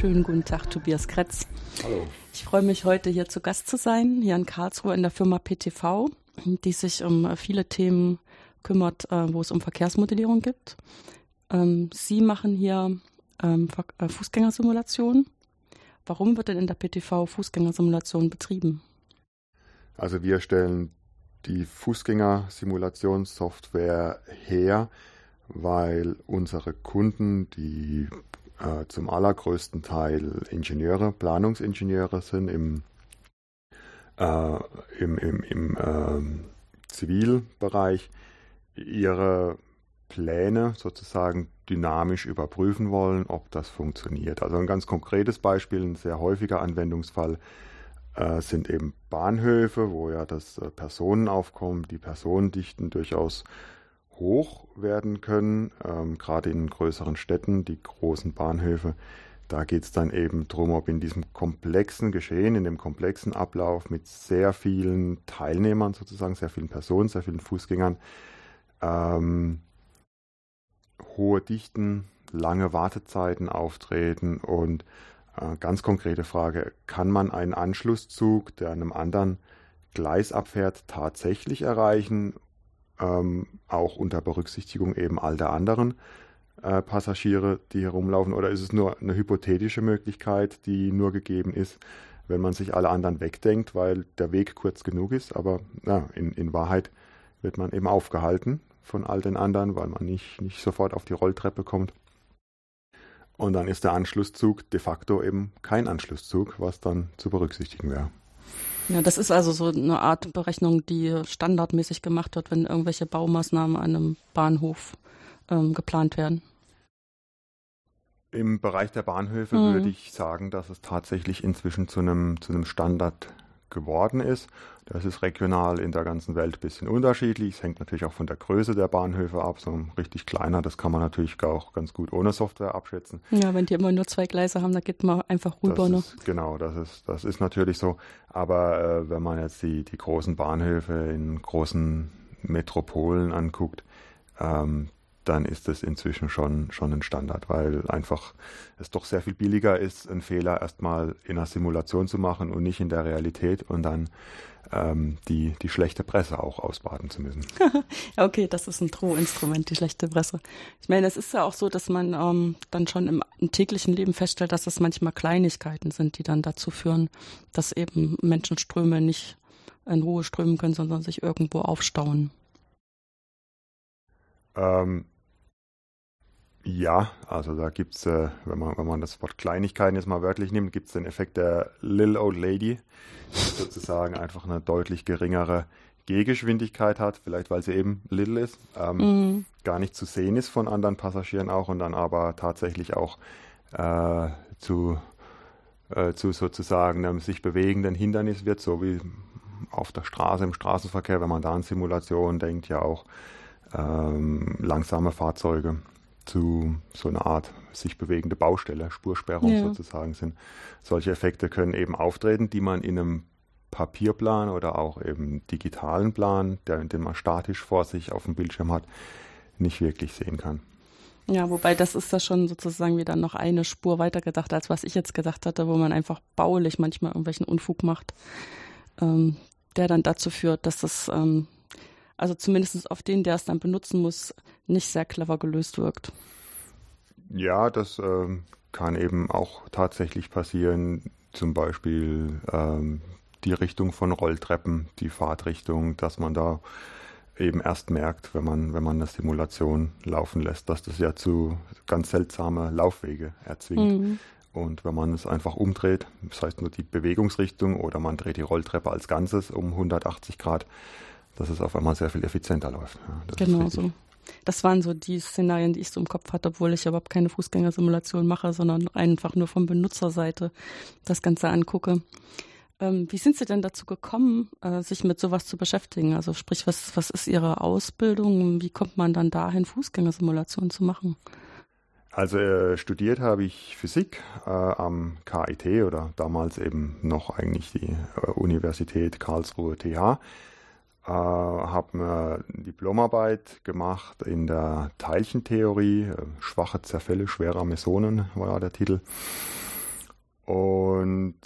Schönen guten Tag, Tobias Kretz. Hallo. Ich freue mich heute hier zu Gast zu sein, hier in Karlsruhe in der Firma PTV, die sich um viele Themen kümmert, äh, wo es um Verkehrsmodellierung gibt. Ähm, Sie machen hier ähm, äh, Fußgängersimulationen. Warum wird denn in der PTV Fußgängersimulation betrieben? Also wir stellen die Fußgängersimulationssoftware her, weil unsere Kunden, die äh, zum allergrößten Teil Ingenieure, Planungsingenieure sind im, äh, im, im, im äh, Zivilbereich, ihre Pläne sozusagen dynamisch überprüfen wollen, ob das funktioniert. Also ein ganz konkretes Beispiel, ein sehr häufiger Anwendungsfall äh, sind eben Bahnhöfe, wo ja das äh, Personenaufkommen, die Personendichten durchaus hoch werden können, ähm, gerade in größeren Städten, die großen Bahnhöfe. Da geht es dann eben darum, ob in diesem komplexen Geschehen, in dem komplexen Ablauf mit sehr vielen Teilnehmern sozusagen, sehr vielen Personen, sehr vielen Fußgängern, ähm, hohe Dichten, lange Wartezeiten auftreten und äh, ganz konkrete Frage, kann man einen Anschlusszug, der an einem anderen Gleis abfährt, tatsächlich erreichen, ähm, auch unter Berücksichtigung eben all der anderen äh, Passagiere, die herumlaufen, oder ist es nur eine hypothetische Möglichkeit, die nur gegeben ist, wenn man sich alle anderen wegdenkt, weil der Weg kurz genug ist, aber na, in, in Wahrheit wird man eben aufgehalten von all den anderen, weil man nicht, nicht sofort auf die Rolltreppe kommt. Und dann ist der Anschlusszug de facto eben kein Anschlusszug, was dann zu berücksichtigen wäre. Ja, das ist also so eine Art Berechnung, die standardmäßig gemacht wird, wenn irgendwelche Baumaßnahmen an einem Bahnhof ähm, geplant werden. Im Bereich der Bahnhöfe mhm. würde ich sagen, dass es tatsächlich inzwischen zu einem, zu einem Standard geworden ist. Das ist regional in der ganzen Welt ein bisschen unterschiedlich. Es hängt natürlich auch von der Größe der Bahnhöfe ab. So ein richtig kleiner, das kann man natürlich auch ganz gut ohne Software abschätzen. Ja, wenn die immer nur zwei Gleise haben, da geht man einfach rüber. Das ne? ist, genau, das ist, das ist natürlich so. Aber äh, wenn man jetzt die, die großen Bahnhöfe in großen Metropolen anguckt, ähm, dann ist es inzwischen schon, schon ein Standard, weil einfach es doch sehr viel billiger ist, einen Fehler erstmal in einer Simulation zu machen und nicht in der Realität und dann ähm, die, die schlechte Presse auch ausbaden zu müssen. okay, das ist ein Drohinstrument, die schlechte Presse. Ich meine, es ist ja auch so, dass man ähm, dann schon im, im täglichen Leben feststellt, dass es manchmal Kleinigkeiten sind, die dann dazu führen, dass eben Menschenströme nicht in Ruhe strömen können, sondern sich irgendwo aufstauen. Ähm, ja, also da gibt es, äh, wenn, man, wenn man das Wort Kleinigkeiten jetzt mal wörtlich nimmt, gibt es den Effekt der Little Old Lady, die sozusagen einfach eine deutlich geringere Gehgeschwindigkeit hat, vielleicht weil sie eben little ist, ähm, mhm. gar nicht zu sehen ist von anderen Passagieren auch und dann aber tatsächlich auch äh, zu, äh, zu sozusagen einem sich bewegenden Hindernis wird, so wie auf der Straße, im Straßenverkehr, wenn man da an Simulationen denkt, ja auch ähm, langsame Fahrzeuge zu so einer Art sich bewegende Baustelle, Spursperrung ja. sozusagen sind. Solche Effekte können eben auftreten, die man in einem Papierplan oder auch eben digitalen Plan, der, den man statisch vor sich auf dem Bildschirm hat, nicht wirklich sehen kann. Ja, wobei das ist da schon sozusagen wieder noch eine Spur weitergedacht, als was ich jetzt gedacht hatte, wo man einfach baulich manchmal irgendwelchen Unfug macht, ähm, der dann dazu führt, dass das ähm, also zumindest auf den, der es dann benutzen muss, nicht sehr clever gelöst wirkt. Ja, das ähm, kann eben auch tatsächlich passieren. Zum Beispiel ähm, die Richtung von Rolltreppen, die Fahrtrichtung, dass man da eben erst merkt, wenn man, wenn man eine Simulation laufen lässt, dass das ja zu ganz seltsame Laufwege erzwingt. Mhm. Und wenn man es einfach umdreht, das heißt nur die Bewegungsrichtung oder man dreht die Rolltreppe als Ganzes um 180 Grad, dass es auf einmal sehr viel effizienter läuft. Ja, genau so. Das waren so die Szenarien, die ich so im Kopf hatte, obwohl ich überhaupt keine Fußgängersimulation mache, sondern einfach nur von Benutzerseite das Ganze angucke. Ähm, wie sind Sie denn dazu gekommen, äh, sich mit sowas zu beschäftigen? Also sprich, was, was ist Ihre Ausbildung? Wie kommt man dann dahin, Fußgängersimulationen zu machen? Also äh, studiert habe ich Physik äh, am KIT oder damals eben noch eigentlich die äh, Universität Karlsruhe TH äh, habe eine Diplomarbeit gemacht in der Teilchentheorie, äh, schwache Zerfälle schwerer Mesonen war der Titel. Und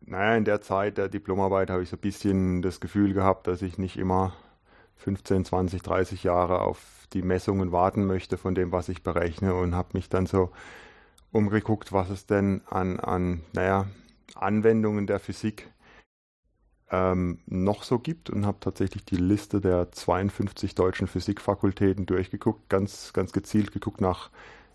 naja, in der Zeit der Diplomarbeit habe ich so ein bisschen das Gefühl gehabt, dass ich nicht immer 15, 20, 30 Jahre auf die Messungen warten möchte von dem, was ich berechne und habe mich dann so umgeguckt, was es denn an, an naja, Anwendungen der Physik ähm, noch so gibt und habe tatsächlich die Liste der 52 deutschen Physikfakultäten durchgeguckt, ganz, ganz gezielt geguckt nach,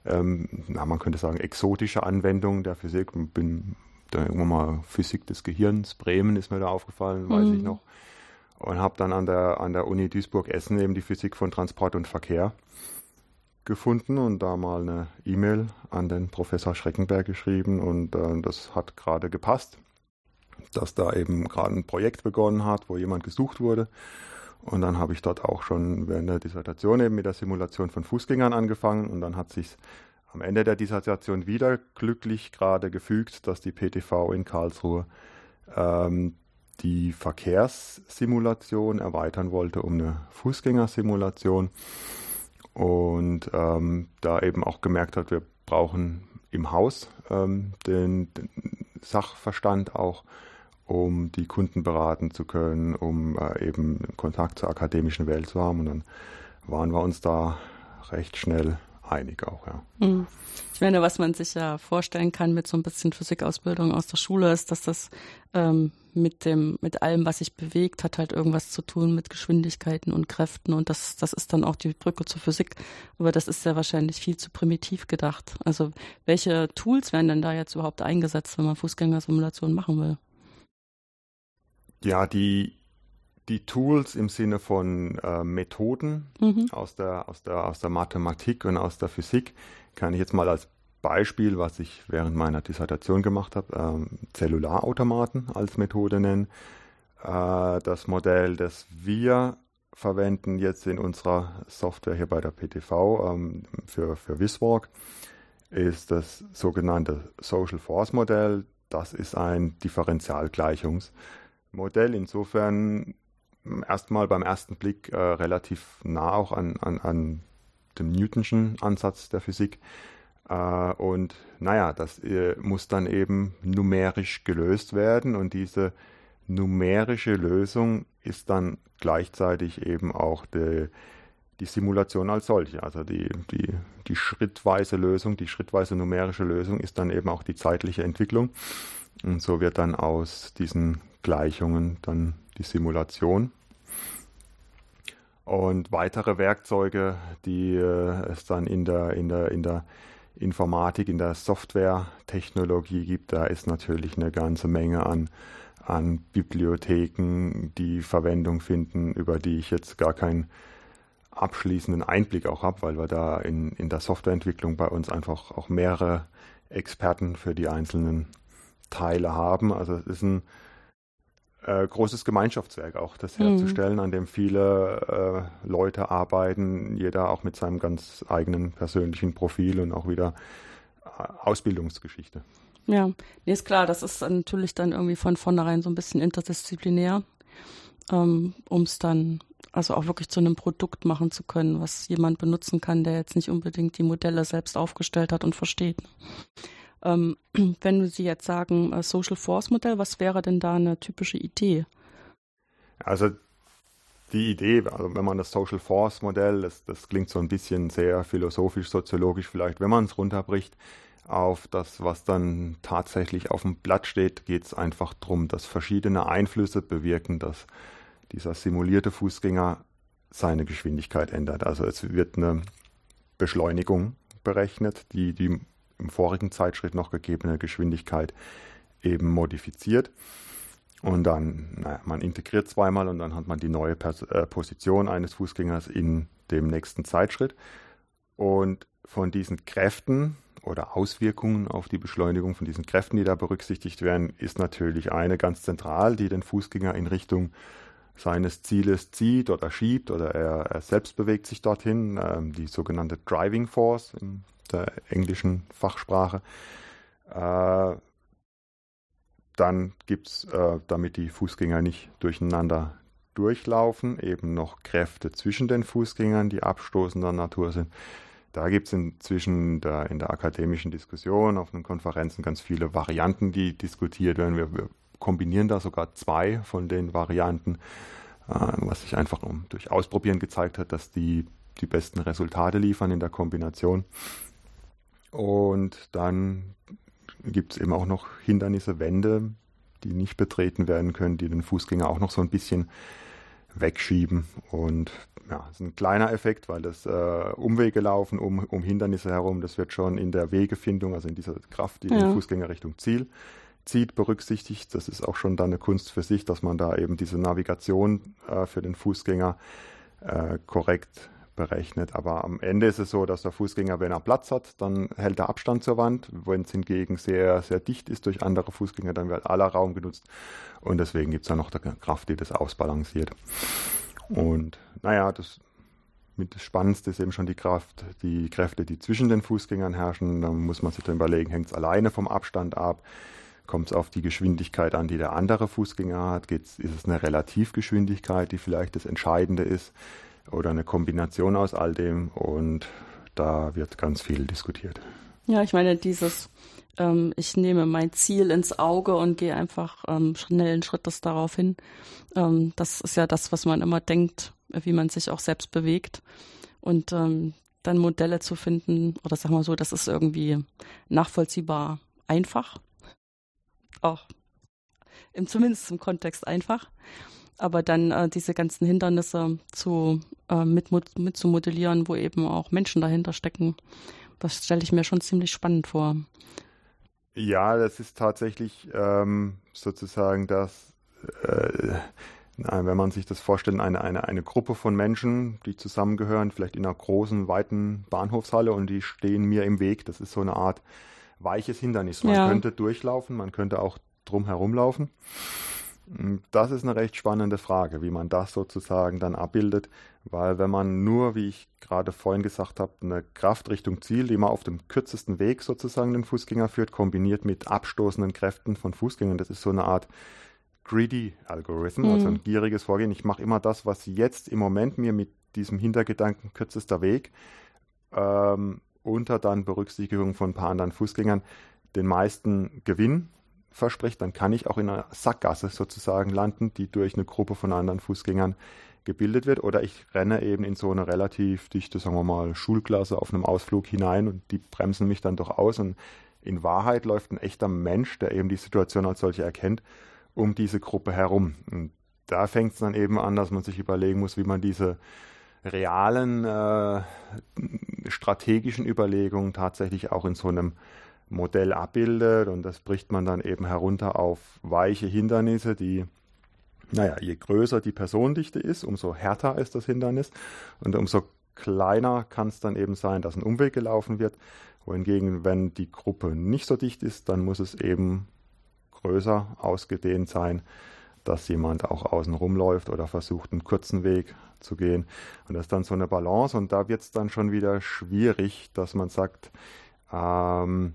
ähm, na, man könnte sagen, exotische Anwendungen der Physik. Bin da irgendwann mal Physik des Gehirns, Bremen ist mir da aufgefallen, weiß mhm. ich noch. Und habe dann an der, an der Uni Duisburg-Essen eben die Physik von Transport und Verkehr gefunden und da mal eine E-Mail an den Professor Schreckenberg geschrieben und äh, das hat gerade gepasst, dass da eben gerade ein Projekt begonnen hat, wo jemand gesucht wurde. Und dann habe ich dort auch schon während der Dissertation eben mit der Simulation von Fußgängern angefangen und dann hat sich am Ende der Dissertation wieder glücklich gerade gefügt, dass die PTV in Karlsruhe ähm, die Verkehrssimulation erweitern wollte um eine Fußgängersimulation und ähm, da eben auch gemerkt hat, wir brauchen im Haus ähm, den, den, Sachverstand auch, um die Kunden beraten zu können, um äh, eben Kontakt zur akademischen Welt zu haben. Und dann waren wir uns da recht schnell einig auch, ja. Hm. Ich meine, was man sich ja vorstellen kann mit so ein bisschen Physikausbildung aus der Schule, ist, dass das ähm, mit dem, mit allem, was sich bewegt, hat halt irgendwas zu tun mit Geschwindigkeiten und Kräften und das, das ist dann auch die Brücke zur Physik. Aber das ist ja wahrscheinlich viel zu primitiv gedacht. Also welche Tools werden denn da jetzt überhaupt eingesetzt, wenn man Fußgängersimulationen machen will? Ja, die die Tools im Sinne von äh, Methoden mhm. aus, der, aus, der, aus der Mathematik und aus der Physik kann ich jetzt mal als Beispiel, was ich während meiner Dissertation gemacht habe, ähm, Zellularautomaten als Methode nennen. Äh, das Modell, das wir verwenden jetzt in unserer Software hier bei der PTV ähm, für, für Viswalk, ist das sogenannte Social Force Modell. Das ist ein Differentialgleichungsmodell. Insofern erstmal beim ersten Blick äh, relativ nah auch an, an, an dem Newtonschen Ansatz der Physik. Äh, und naja, das äh, muss dann eben numerisch gelöst werden und diese numerische Lösung ist dann gleichzeitig eben auch die, die Simulation als solche. Also die, die, die schrittweise Lösung, die schrittweise numerische Lösung ist dann eben auch die zeitliche Entwicklung. Und so wird dann aus diesen Gleichungen dann die Simulation. Und weitere Werkzeuge, die äh, es dann in der, in der, in der Informatik, in der Softwaretechnologie gibt, da ist natürlich eine ganze Menge an, an Bibliotheken, die Verwendung finden, über die ich jetzt gar keinen abschließenden Einblick auch habe, weil wir da in, in der Softwareentwicklung bei uns einfach auch mehrere Experten für die einzelnen Teile haben. Also es ist ein äh, großes Gemeinschaftswerk auch, das mhm. herzustellen, an dem viele äh, Leute arbeiten, jeder auch mit seinem ganz eigenen persönlichen Profil und auch wieder äh, Ausbildungsgeschichte. Ja, nee, ist klar, das ist natürlich dann irgendwie von vornherein so ein bisschen interdisziplinär, ähm, um es dann also auch wirklich zu einem Produkt machen zu können, was jemand benutzen kann, der jetzt nicht unbedingt die Modelle selbst aufgestellt hat und versteht. Ähm, wenn Sie jetzt sagen äh, Social Force Modell, was wäre denn da eine typische Idee? Also die Idee, also wenn man das Social Force Modell, das, das klingt so ein bisschen sehr philosophisch, soziologisch vielleicht, wenn man es runterbricht auf das, was dann tatsächlich auf dem Blatt steht, geht es einfach darum, dass verschiedene Einflüsse bewirken, dass dieser simulierte Fußgänger seine Geschwindigkeit ändert. Also es wird eine Beschleunigung berechnet, die die im vorigen Zeitschritt noch gegebene Geschwindigkeit eben modifiziert. Und dann, naja, man integriert zweimal und dann hat man die neue Pers äh, Position eines Fußgängers in dem nächsten Zeitschritt. Und von diesen Kräften oder Auswirkungen auf die Beschleunigung von diesen Kräften, die da berücksichtigt werden, ist natürlich eine ganz zentral, die den Fußgänger in Richtung seines Zieles zieht oder schiebt oder er, er selbst bewegt sich dorthin, ähm, die sogenannte Driving Force im der englischen Fachsprache. Äh, dann gibt es, äh, damit die Fußgänger nicht durcheinander durchlaufen, eben noch Kräfte zwischen den Fußgängern, die abstoßender Natur sind. da gibt es inzwischen da in der akademischen Diskussion auf den Konferenzen ganz viele Varianten, die diskutiert werden. Wir, wir kombinieren da sogar zwei von den Varianten, äh, was sich einfach durch Ausprobieren gezeigt hat, dass die die besten Resultate liefern in der Kombination. Und dann gibt es eben auch noch Hindernisse, Wände, die nicht betreten werden können, die den Fußgänger auch noch so ein bisschen wegschieben. Und ja, das ist ein kleiner Effekt, weil das äh, Umwege laufen um, um Hindernisse herum, das wird schon in der Wegefindung, also in dieser Kraft, die ja. den Fußgänger Richtung Ziel zieht, berücksichtigt. Das ist auch schon dann eine Kunst für sich, dass man da eben diese Navigation äh, für den Fußgänger äh, korrekt berechnet. Aber am Ende ist es so, dass der Fußgänger, wenn er Platz hat, dann hält er Abstand zur Wand. Wenn es hingegen sehr, sehr dicht ist durch andere Fußgänger, dann wird aller Raum genutzt. Und deswegen gibt es da noch eine Kraft, die das ausbalanciert. Und naja, das mit das Spannendste ist eben schon die Kraft, die Kräfte, die zwischen den Fußgängern herrschen. Da muss man sich dann überlegen, hängt es alleine vom Abstand ab? Kommt es auf die Geschwindigkeit an, die der andere Fußgänger hat? Geht's, ist es eine Relativgeschwindigkeit, die vielleicht das Entscheidende ist? Oder eine Kombination aus all dem und da wird ganz viel diskutiert. Ja, ich meine, dieses, ähm, ich nehme mein Ziel ins Auge und gehe einfach ähm, schnellen Schrittes darauf hin. Ähm, das ist ja das, was man immer denkt, wie man sich auch selbst bewegt. Und ähm, dann Modelle zu finden, oder sagen wir so, das ist irgendwie nachvollziehbar einfach. Auch im, zumindest im Kontext einfach aber dann äh, diese ganzen Hindernisse zu, äh, mit, mit zu modellieren, wo eben auch Menschen dahinter stecken, das stelle ich mir schon ziemlich spannend vor. Ja, das ist tatsächlich ähm, sozusagen das, äh, wenn man sich das vorstellt, eine, eine, eine Gruppe von Menschen, die zusammengehören, vielleicht in einer großen, weiten Bahnhofshalle und die stehen mir im Weg. Das ist so eine Art weiches Hindernis. Man ja. könnte durchlaufen, man könnte auch drum herumlaufen. Das ist eine recht spannende Frage, wie man das sozusagen dann abbildet, weil wenn man nur, wie ich gerade vorhin gesagt habe, eine Kraft Richtung Ziel, die man auf dem kürzesten Weg sozusagen den Fußgänger führt, kombiniert mit abstoßenden Kräften von Fußgängern, das ist so eine Art greedy Algorithm, mhm. also ein mhm. gieriges Vorgehen. Ich mache immer das, was jetzt im Moment mir mit diesem Hintergedanken kürzester Weg ähm, unter dann Berücksichtigung von ein paar anderen Fußgängern den meisten Gewinn verspricht, dann kann ich auch in einer Sackgasse sozusagen landen, die durch eine Gruppe von anderen Fußgängern gebildet wird. Oder ich renne eben in so eine relativ dichte, sagen wir mal, Schulklasse auf einem Ausflug hinein und die bremsen mich dann doch aus. Und in Wahrheit läuft ein echter Mensch, der eben die Situation als solche erkennt, um diese Gruppe herum. Und da fängt es dann eben an, dass man sich überlegen muss, wie man diese realen äh, strategischen Überlegungen tatsächlich auch in so einem Modell abbildet und das bricht man dann eben herunter auf weiche Hindernisse, die, naja, je größer die Personendichte ist, umso härter ist das Hindernis und umso kleiner kann es dann eben sein, dass ein Umweg gelaufen wird. Wohingegen, wenn die Gruppe nicht so dicht ist, dann muss es eben größer ausgedehnt sein, dass jemand auch außen rumläuft oder versucht, einen kurzen Weg zu gehen. Und das ist dann so eine Balance und da wird es dann schon wieder schwierig, dass man sagt, ähm,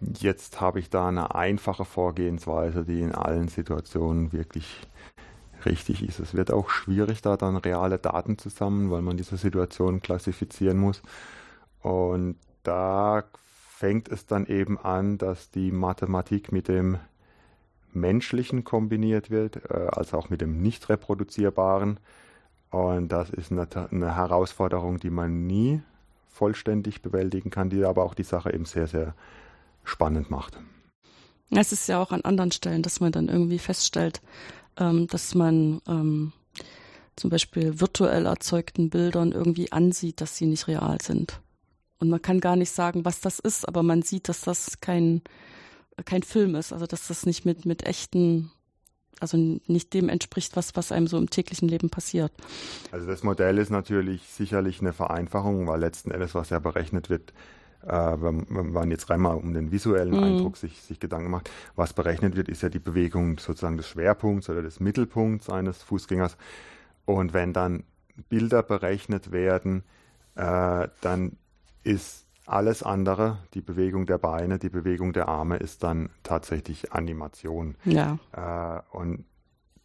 Jetzt habe ich da eine einfache Vorgehensweise, die in allen Situationen wirklich richtig ist. Es wird auch schwierig, da dann reale Daten zu sammeln, weil man diese Situation klassifizieren muss. Und da fängt es dann eben an, dass die Mathematik mit dem Menschlichen kombiniert wird, äh, als auch mit dem nicht reproduzierbaren. Und das ist eine, eine Herausforderung, die man nie vollständig bewältigen kann, die aber auch die Sache eben sehr, sehr spannend macht. Es ist ja auch an anderen Stellen, dass man dann irgendwie feststellt, ähm, dass man ähm, zum Beispiel virtuell erzeugten Bildern irgendwie ansieht, dass sie nicht real sind. Und man kann gar nicht sagen, was das ist, aber man sieht, dass das kein, kein Film ist, also dass das nicht mit, mit echten, also nicht dem entspricht, was, was einem so im täglichen Leben passiert. Also das Modell ist natürlich sicherlich eine Vereinfachung, weil letzten Endes, was ja berechnet wird, wenn man jetzt rein mal um den visuellen mhm. Eindruck sich, sich Gedanken macht, was berechnet wird, ist ja die Bewegung sozusagen des Schwerpunkts oder des Mittelpunkts eines Fußgängers. Und wenn dann Bilder berechnet werden, äh, dann ist alles andere, die Bewegung der Beine, die Bewegung der Arme, ist dann tatsächlich Animation. Ja. Äh, und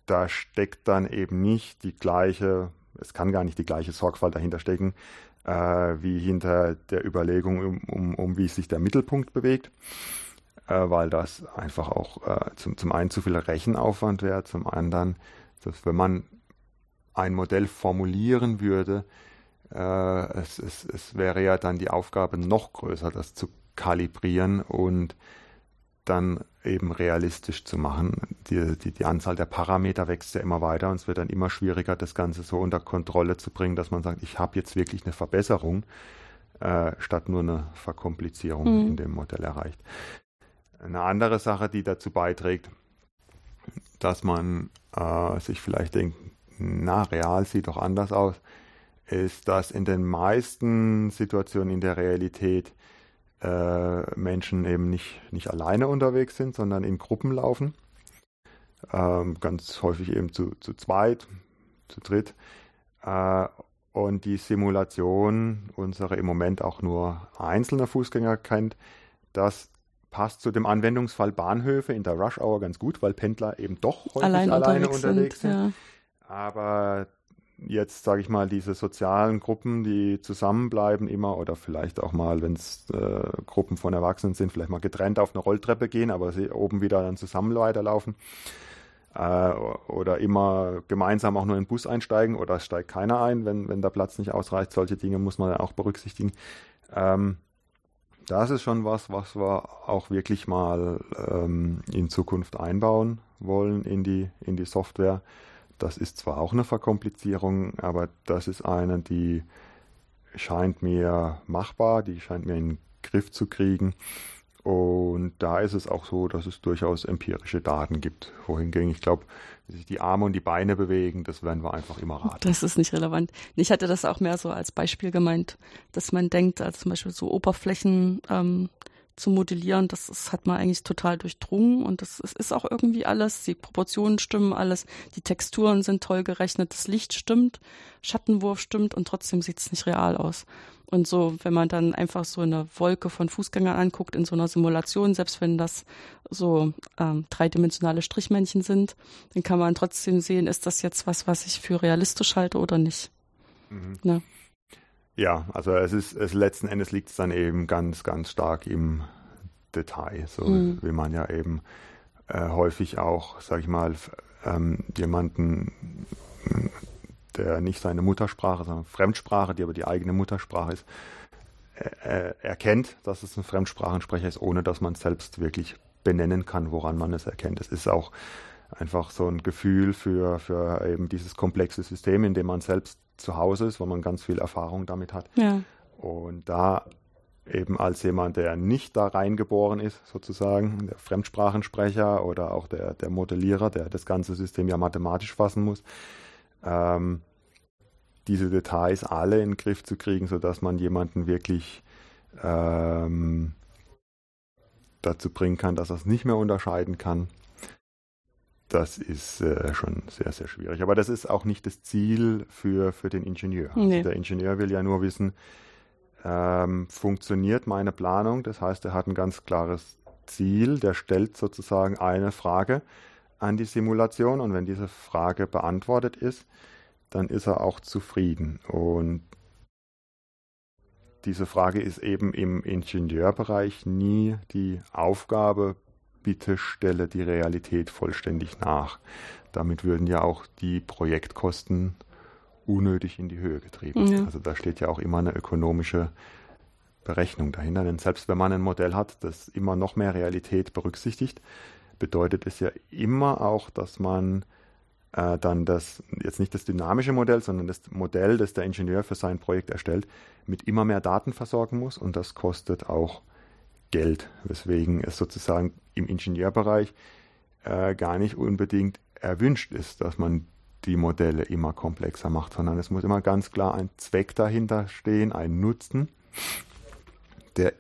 da steckt dann eben nicht die gleiche, es kann gar nicht die gleiche Sorgfalt dahinter stecken, äh, wie hinter der Überlegung, um, um, um, wie sich der Mittelpunkt bewegt, äh, weil das einfach auch äh, zum, zum einen zu viel Rechenaufwand wäre, zum anderen, dass wenn man ein Modell formulieren würde, äh, es, es, es wäre ja dann die Aufgabe noch größer, das zu kalibrieren und dann eben realistisch zu machen. Die, die, die Anzahl der Parameter wächst ja immer weiter und es wird dann immer schwieriger, das Ganze so unter Kontrolle zu bringen, dass man sagt, ich habe jetzt wirklich eine Verbesserung, äh, statt nur eine Verkomplizierung mhm. in dem Modell erreicht. Eine andere Sache, die dazu beiträgt, dass man äh, sich vielleicht denkt, na, real sieht doch anders aus, ist, dass in den meisten Situationen in der Realität Menschen eben nicht, nicht alleine unterwegs sind, sondern in Gruppen laufen. Ähm, ganz häufig eben zu, zu zweit, zu dritt. Äh, und die Simulation unsere im Moment auch nur einzelner Fußgänger kennt, das passt zu dem Anwendungsfall Bahnhöfe in der Rush Hour ganz gut, weil Pendler eben doch häufig Allein alleine unterwegs, unterwegs sind. sind. Ja. Aber jetzt, sage ich mal, diese sozialen Gruppen, die zusammenbleiben immer oder vielleicht auch mal, wenn es äh, Gruppen von Erwachsenen sind, vielleicht mal getrennt auf eine Rolltreppe gehen, aber sie oben wieder dann zusammen weiterlaufen. Äh, oder immer gemeinsam auch nur in den Bus einsteigen oder es steigt keiner ein, wenn, wenn der Platz nicht ausreicht. Solche Dinge muss man auch berücksichtigen. Ähm, das ist schon was, was wir auch wirklich mal ähm, in Zukunft einbauen wollen in die, in die Software das ist zwar auch eine Verkomplizierung, aber das ist eine, die scheint mir machbar, die scheint mir in den Griff zu kriegen. Und da ist es auch so, dass es durchaus empirische Daten gibt. Wohingegen ich glaube, wie sich die Arme und die Beine bewegen, das werden wir einfach immer raten. Das ist nicht relevant. Ich hatte das auch mehr so als Beispiel gemeint, dass man denkt, als zum Beispiel so Oberflächen ähm, zu modellieren, das, das hat man eigentlich total durchdrungen und das, das ist auch irgendwie alles, die Proportionen stimmen alles, die Texturen sind toll gerechnet, das Licht stimmt, Schattenwurf stimmt und trotzdem sieht es nicht real aus. Und so, wenn man dann einfach so eine Wolke von Fußgängern anguckt in so einer Simulation, selbst wenn das so ähm, dreidimensionale Strichmännchen sind, dann kann man trotzdem sehen, ist das jetzt was, was ich für realistisch halte oder nicht. Mhm. Ne? Ja, also es ist, es letzten Endes liegt es dann eben ganz, ganz stark im Detail, so mhm. wie man ja eben äh, häufig auch, sag ich mal, ähm, jemanden, der nicht seine Muttersprache, sondern Fremdsprache, die aber die eigene Muttersprache ist, äh, äh erkennt, dass es ein Fremdsprachensprecher ist, ohne dass man selbst wirklich benennen kann, woran man es erkennt. Es ist auch einfach so ein Gefühl für, für eben dieses komplexe System, in dem man selbst zu Hause ist, wo man ganz viel Erfahrung damit hat. Ja. Und da eben als jemand, der nicht da reingeboren ist, sozusagen, der Fremdsprachensprecher oder auch der, der Modellierer, der das ganze System ja mathematisch fassen muss, ähm, diese Details alle in den Griff zu kriegen, sodass man jemanden wirklich ähm, dazu bringen kann, dass er es nicht mehr unterscheiden kann das ist äh, schon sehr, sehr schwierig. Aber das ist auch nicht das Ziel für, für den Ingenieur. Also nee. Also der Ingenieur will ja nur wissen, ähm, funktioniert meine Planung. Das heißt, er hat ein ganz klares Ziel. Der stellt sozusagen eine Frage an die Simulation und wenn diese Frage beantwortet ist, dann ist er auch zufrieden. Und diese Frage ist eben im Ingenieurbereich nie die Aufgabe bitte stelle die Realität vollständig nach. Damit würden ja auch die Projektkosten unnötig in die Höhe getrieben. Ja. Also da steht ja auch immer eine ökonomische Berechnung dahinter. Denn selbst wenn man ein Modell hat, das immer noch mehr Realität berücksichtigt, bedeutet es ja immer auch, dass man äh, dann das, jetzt nicht das dynamische Modell, sondern das Modell, das der Ingenieur für sein Projekt erstellt, mit immer mehr Daten versorgen muss und das kostet auch Geld, weswegen es sozusagen im Ingenieurbereich äh, gar nicht unbedingt erwünscht ist, dass man die Modelle immer komplexer macht, sondern es muss immer ganz klar ein Zweck dahinter stehen, ein Nutzen, der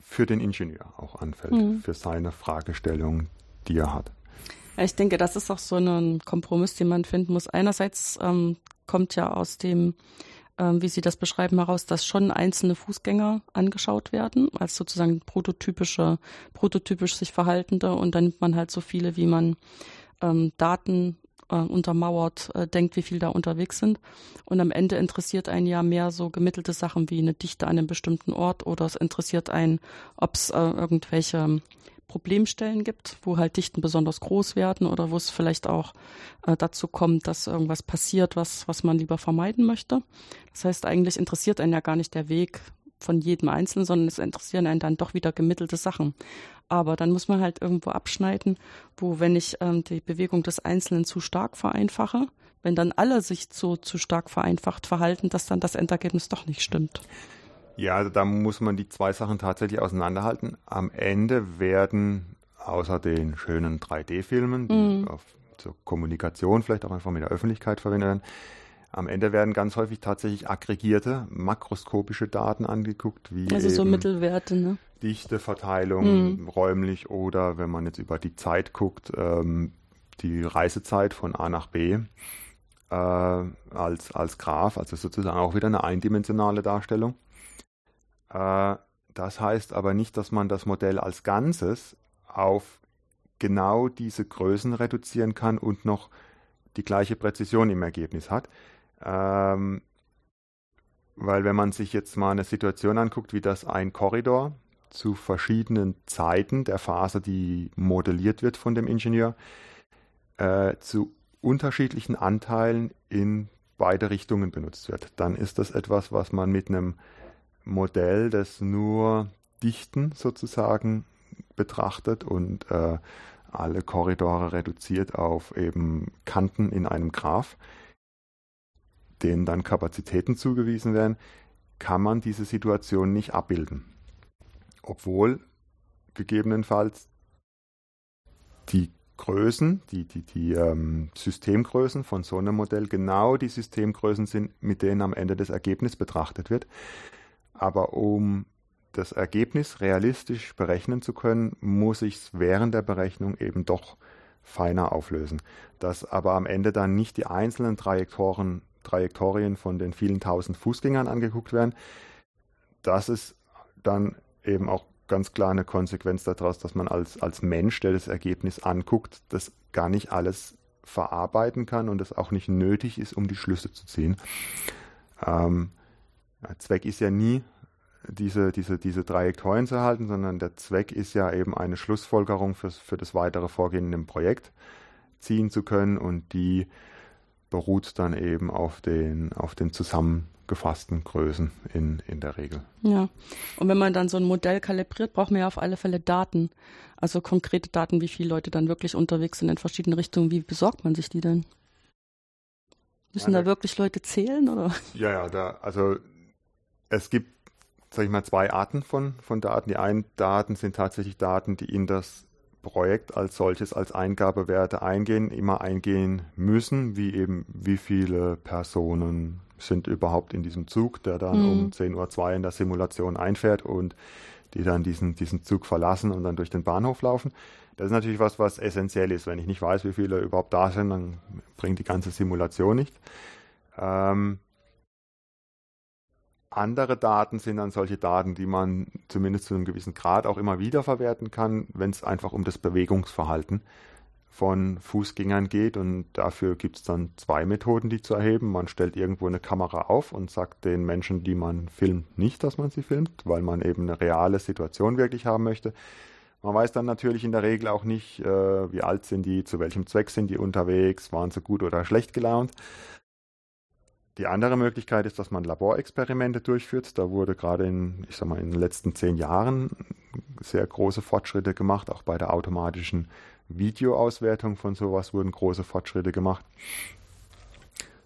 für den Ingenieur auch anfällt, mhm. für seine Fragestellung, die er hat. Ja, ich denke, das ist auch so ein Kompromiss, den man finden muss. Einerseits ähm, kommt ja aus dem ähm, wie Sie das beschreiben, heraus, dass schon einzelne Fußgänger angeschaut werden, als sozusagen prototypische, prototypisch sich verhaltende und dann nimmt man halt so viele, wie man ähm, Daten äh, untermauert äh, denkt, wie viel da unterwegs sind. Und am Ende interessiert einen ja mehr so gemittelte Sachen wie eine Dichte an einem bestimmten Ort oder es interessiert einen, ob es äh, irgendwelche Problemstellen gibt, wo halt Dichten besonders groß werden oder wo es vielleicht auch äh, dazu kommt, dass irgendwas passiert, was, was man lieber vermeiden möchte. Das heißt, eigentlich interessiert einen ja gar nicht der Weg von jedem Einzelnen, sondern es interessieren einen dann doch wieder gemittelte Sachen. Aber dann muss man halt irgendwo abschneiden, wo, wenn ich ähm, die Bewegung des Einzelnen zu stark vereinfache, wenn dann alle sich so zu stark vereinfacht verhalten, dass dann das Endergebnis doch nicht stimmt. Ja, also da muss man die zwei Sachen tatsächlich auseinanderhalten. Am Ende werden außer den schönen 3D-Filmen, die mm. auf, zur Kommunikation vielleicht auch einfach mit der Öffentlichkeit verwendet werden, am Ende werden ganz häufig tatsächlich aggregierte, makroskopische Daten angeguckt, wie also so Mittelwerte, ne? Dichteverteilung mm. räumlich oder wenn man jetzt über die Zeit guckt, ähm, die Reisezeit von A nach B äh, als, als Graph, also sozusagen auch wieder eine eindimensionale Darstellung. Äh, das heißt aber nicht, dass man das Modell als Ganzes auf genau diese Größen reduzieren kann und noch die gleiche Präzision im Ergebnis hat. Ähm, weil wenn man sich jetzt mal eine Situation anguckt, wie das ein Korridor zu verschiedenen Zeiten der Phase, die modelliert wird von dem Ingenieur, äh, zu unterschiedlichen Anteilen in beide Richtungen benutzt wird, dann ist das etwas, was man mit einem Modell, das nur Dichten sozusagen betrachtet und äh, alle Korridore reduziert auf eben Kanten in einem Graph, denen dann Kapazitäten zugewiesen werden, kann man diese Situation nicht abbilden. Obwohl gegebenenfalls die Größen, die, die, die ähm, Systemgrößen von so einem Modell genau die Systemgrößen sind, mit denen am Ende das Ergebnis betrachtet wird. Aber um das Ergebnis realistisch berechnen zu können, muss ich es während der Berechnung eben doch feiner auflösen. Dass aber am Ende dann nicht die einzelnen Trajektorien, Trajektorien von den vielen tausend Fußgängern angeguckt werden, das ist dann eben auch ganz klar eine Konsequenz daraus, dass man als, als Mensch, der das Ergebnis anguckt, das gar nicht alles verarbeiten kann und es auch nicht nötig ist, um die Schlüsse zu ziehen. Ähm, Zweck ist ja nie, diese, diese, diese Trajektorien zu erhalten, sondern der Zweck ist ja eben eine Schlussfolgerung für, für das weitere Vorgehen in dem Projekt ziehen zu können und die beruht dann eben auf den, auf den zusammengefassten Größen in, in der Regel. Ja, und wenn man dann so ein Modell kalibriert, braucht man ja auf alle Fälle Daten, also konkrete Daten, wie viele Leute dann wirklich unterwegs sind in verschiedenen Richtungen. Wie besorgt man sich die denn? Müssen ja, da wirklich Leute zählen oder? Ja, ja, da, also es gibt, sage ich mal, zwei Arten von, von Daten. Die einen Daten sind tatsächlich Daten, die in das Projekt als solches, als Eingabewerte eingehen, immer eingehen müssen, wie eben wie viele Personen sind überhaupt in diesem Zug, der dann mhm. um 10.02 Uhr in der Simulation einfährt und die dann diesen, diesen Zug verlassen und dann durch den Bahnhof laufen. Das ist natürlich was, was essentiell ist. Wenn ich nicht weiß, wie viele überhaupt da sind, dann bringt die ganze Simulation nicht. Ähm, andere Daten sind dann solche Daten, die man zumindest zu einem gewissen Grad auch immer wieder verwerten kann, wenn es einfach um das Bewegungsverhalten von Fußgängern geht. Und dafür gibt es dann zwei Methoden, die zu erheben. Man stellt irgendwo eine Kamera auf und sagt den Menschen, die man filmt, nicht, dass man sie filmt, weil man eben eine reale Situation wirklich haben möchte. Man weiß dann natürlich in der Regel auch nicht, äh, wie alt sind die, zu welchem Zweck sind die unterwegs, waren sie gut oder schlecht gelaunt. Die andere Möglichkeit ist, dass man Laborexperimente durchführt. Da wurde gerade in, ich sag mal, in den letzten zehn Jahren sehr große Fortschritte gemacht. Auch bei der automatischen Videoauswertung von sowas wurden große Fortschritte gemacht.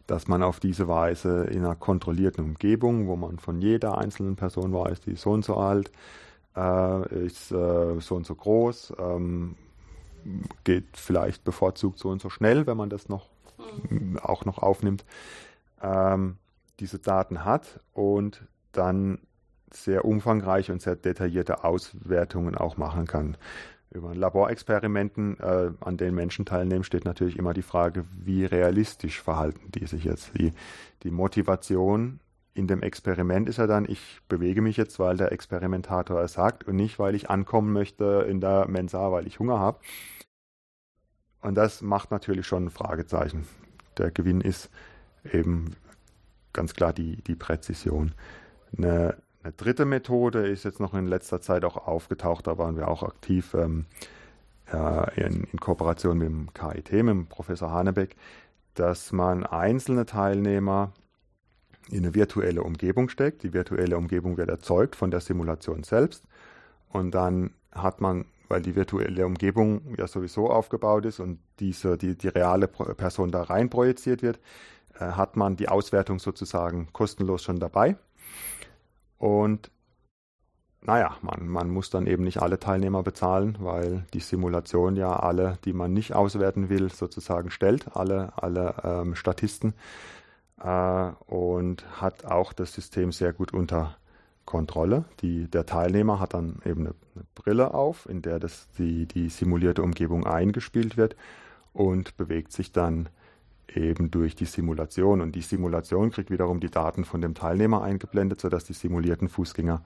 Dass man auf diese Weise in einer kontrollierten Umgebung, wo man von jeder einzelnen Person weiß, die ist so und so alt, äh, ist äh, so und so groß, ähm, geht vielleicht bevorzugt so und so schnell, wenn man das noch mhm. auch noch aufnimmt ähm, diese Daten hat und dann sehr umfangreiche und sehr detaillierte Auswertungen auch machen kann. Über Laborexperimenten, äh, an denen Menschen teilnehmen, steht natürlich immer die Frage, wie realistisch verhalten die sich jetzt. Die, die Motivation in dem Experiment ist ja dann, ich bewege mich jetzt, weil der Experimentator es sagt und nicht, weil ich ankommen möchte in der Mensa, weil ich Hunger habe. Und das macht natürlich schon ein Fragezeichen. Der Gewinn ist eben ganz klar die, die Präzision. Eine, eine dritte Methode ist jetzt noch in letzter Zeit auch aufgetaucht, da waren wir auch aktiv ähm, äh, in, in, Kooperation mit dem KIT, mit dem Professor Hanebeck, dass man einzelne Teilnehmer in eine virtuelle Umgebung steckt. Die virtuelle Umgebung wird erzeugt von der Simulation selbst und dann hat man, weil die virtuelle Umgebung ja sowieso aufgebaut ist und diese, die, die reale Person da rein projiziert wird, hat man die Auswertung sozusagen kostenlos schon dabei. Und naja, man, man muss dann eben nicht alle Teilnehmer bezahlen, weil die Simulation ja alle, die man nicht auswerten will, sozusagen stellt, alle, alle ähm, Statisten äh, und hat auch das System sehr gut unter Kontrolle. Die, der Teilnehmer hat dann eben eine, eine Brille auf, in der das, die, die simulierte Umgebung eingespielt wird und bewegt sich dann eben durch die Simulation. Und die Simulation kriegt wiederum die Daten von dem Teilnehmer eingeblendet, sodass die simulierten Fußgänger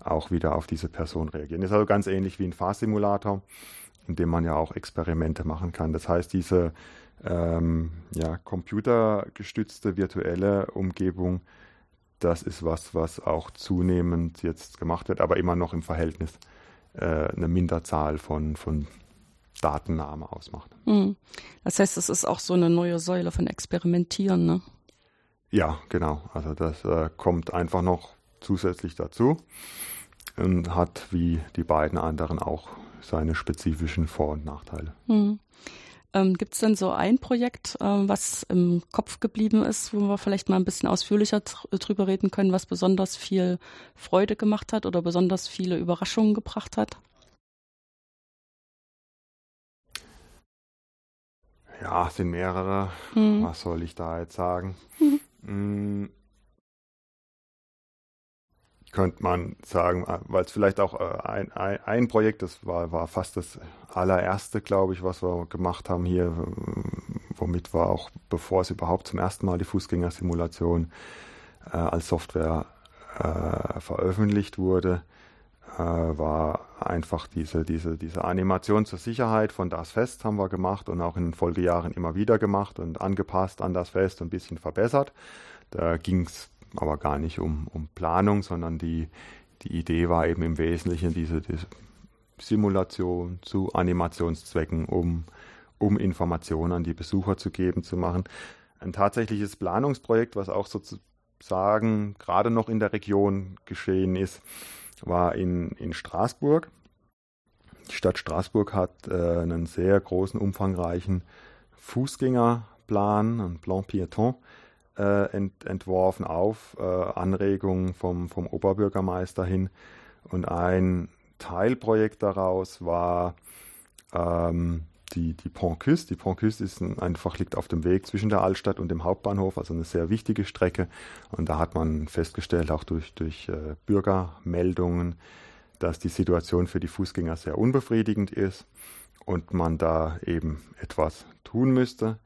auch wieder auf diese Person reagieren. Das ist also ganz ähnlich wie ein Fahrsimulator, in dem man ja auch Experimente machen kann. Das heißt, diese ähm, ja, computergestützte virtuelle Umgebung, das ist was, was auch zunehmend jetzt gemacht wird, aber immer noch im Verhältnis äh, eine Minderzahl von, von Datennahme ausmacht. Hm. Das heißt, es ist auch so eine neue Säule von Experimentieren, ne? Ja, genau. Also das äh, kommt einfach noch zusätzlich dazu und hat wie die beiden anderen auch seine spezifischen Vor- und Nachteile. Hm. Ähm, Gibt es denn so ein Projekt, äh, was im Kopf geblieben ist, wo wir vielleicht mal ein bisschen ausführlicher drüber reden können, was besonders viel Freude gemacht hat oder besonders viele Überraschungen gebracht hat? Ja, es sind mehrere. Mhm. Was soll ich da jetzt sagen? Mhm. Mhm könnte man sagen, äh, weil es vielleicht auch äh, ein, ein, ein, Projekt, das war, war fast das allererste, glaube ich, was wir gemacht haben hier, womit wir auch, bevor es überhaupt zum ersten Mal die Fußgängersimulation äh, als Software äh, veröffentlicht wurde, äh, war einfach diese, diese, diese Animation zur Sicherheit von das Fest haben wir gemacht und auch in den Folgejahren immer wieder gemacht und angepasst an das Fest und ein bisschen verbessert. Da ging es aber gar nicht um, um Planung, sondern die, die Idee war eben im Wesentlichen diese, diese Simulation zu Animationszwecken, um, um Informationen an die Besucher zu geben, zu machen. Ein tatsächliches Planungsprojekt, was auch sozusagen gerade noch in der Region geschehen ist, war in, in Straßburg. Die Stadt Straßburg hat äh, einen sehr großen, umfangreichen Fußgängerplan, einen Plan Piéton, äh, ent, entworfen auf äh, Anregungen vom, vom Oberbürgermeister hin. Und ein Teilprojekt daraus war ähm, die, die Pont Custe. Die Pont Custe ist ein, einfach liegt auf dem Weg zwischen der Altstadt und dem Hauptbahnhof, also eine sehr wichtige Strecke. Und da hat man festgestellt, auch durch, durch äh, Bürgermeldungen, dass die Situation für die Fußgänger sehr unbefriedigend ist und man da eben etwas tun müsste.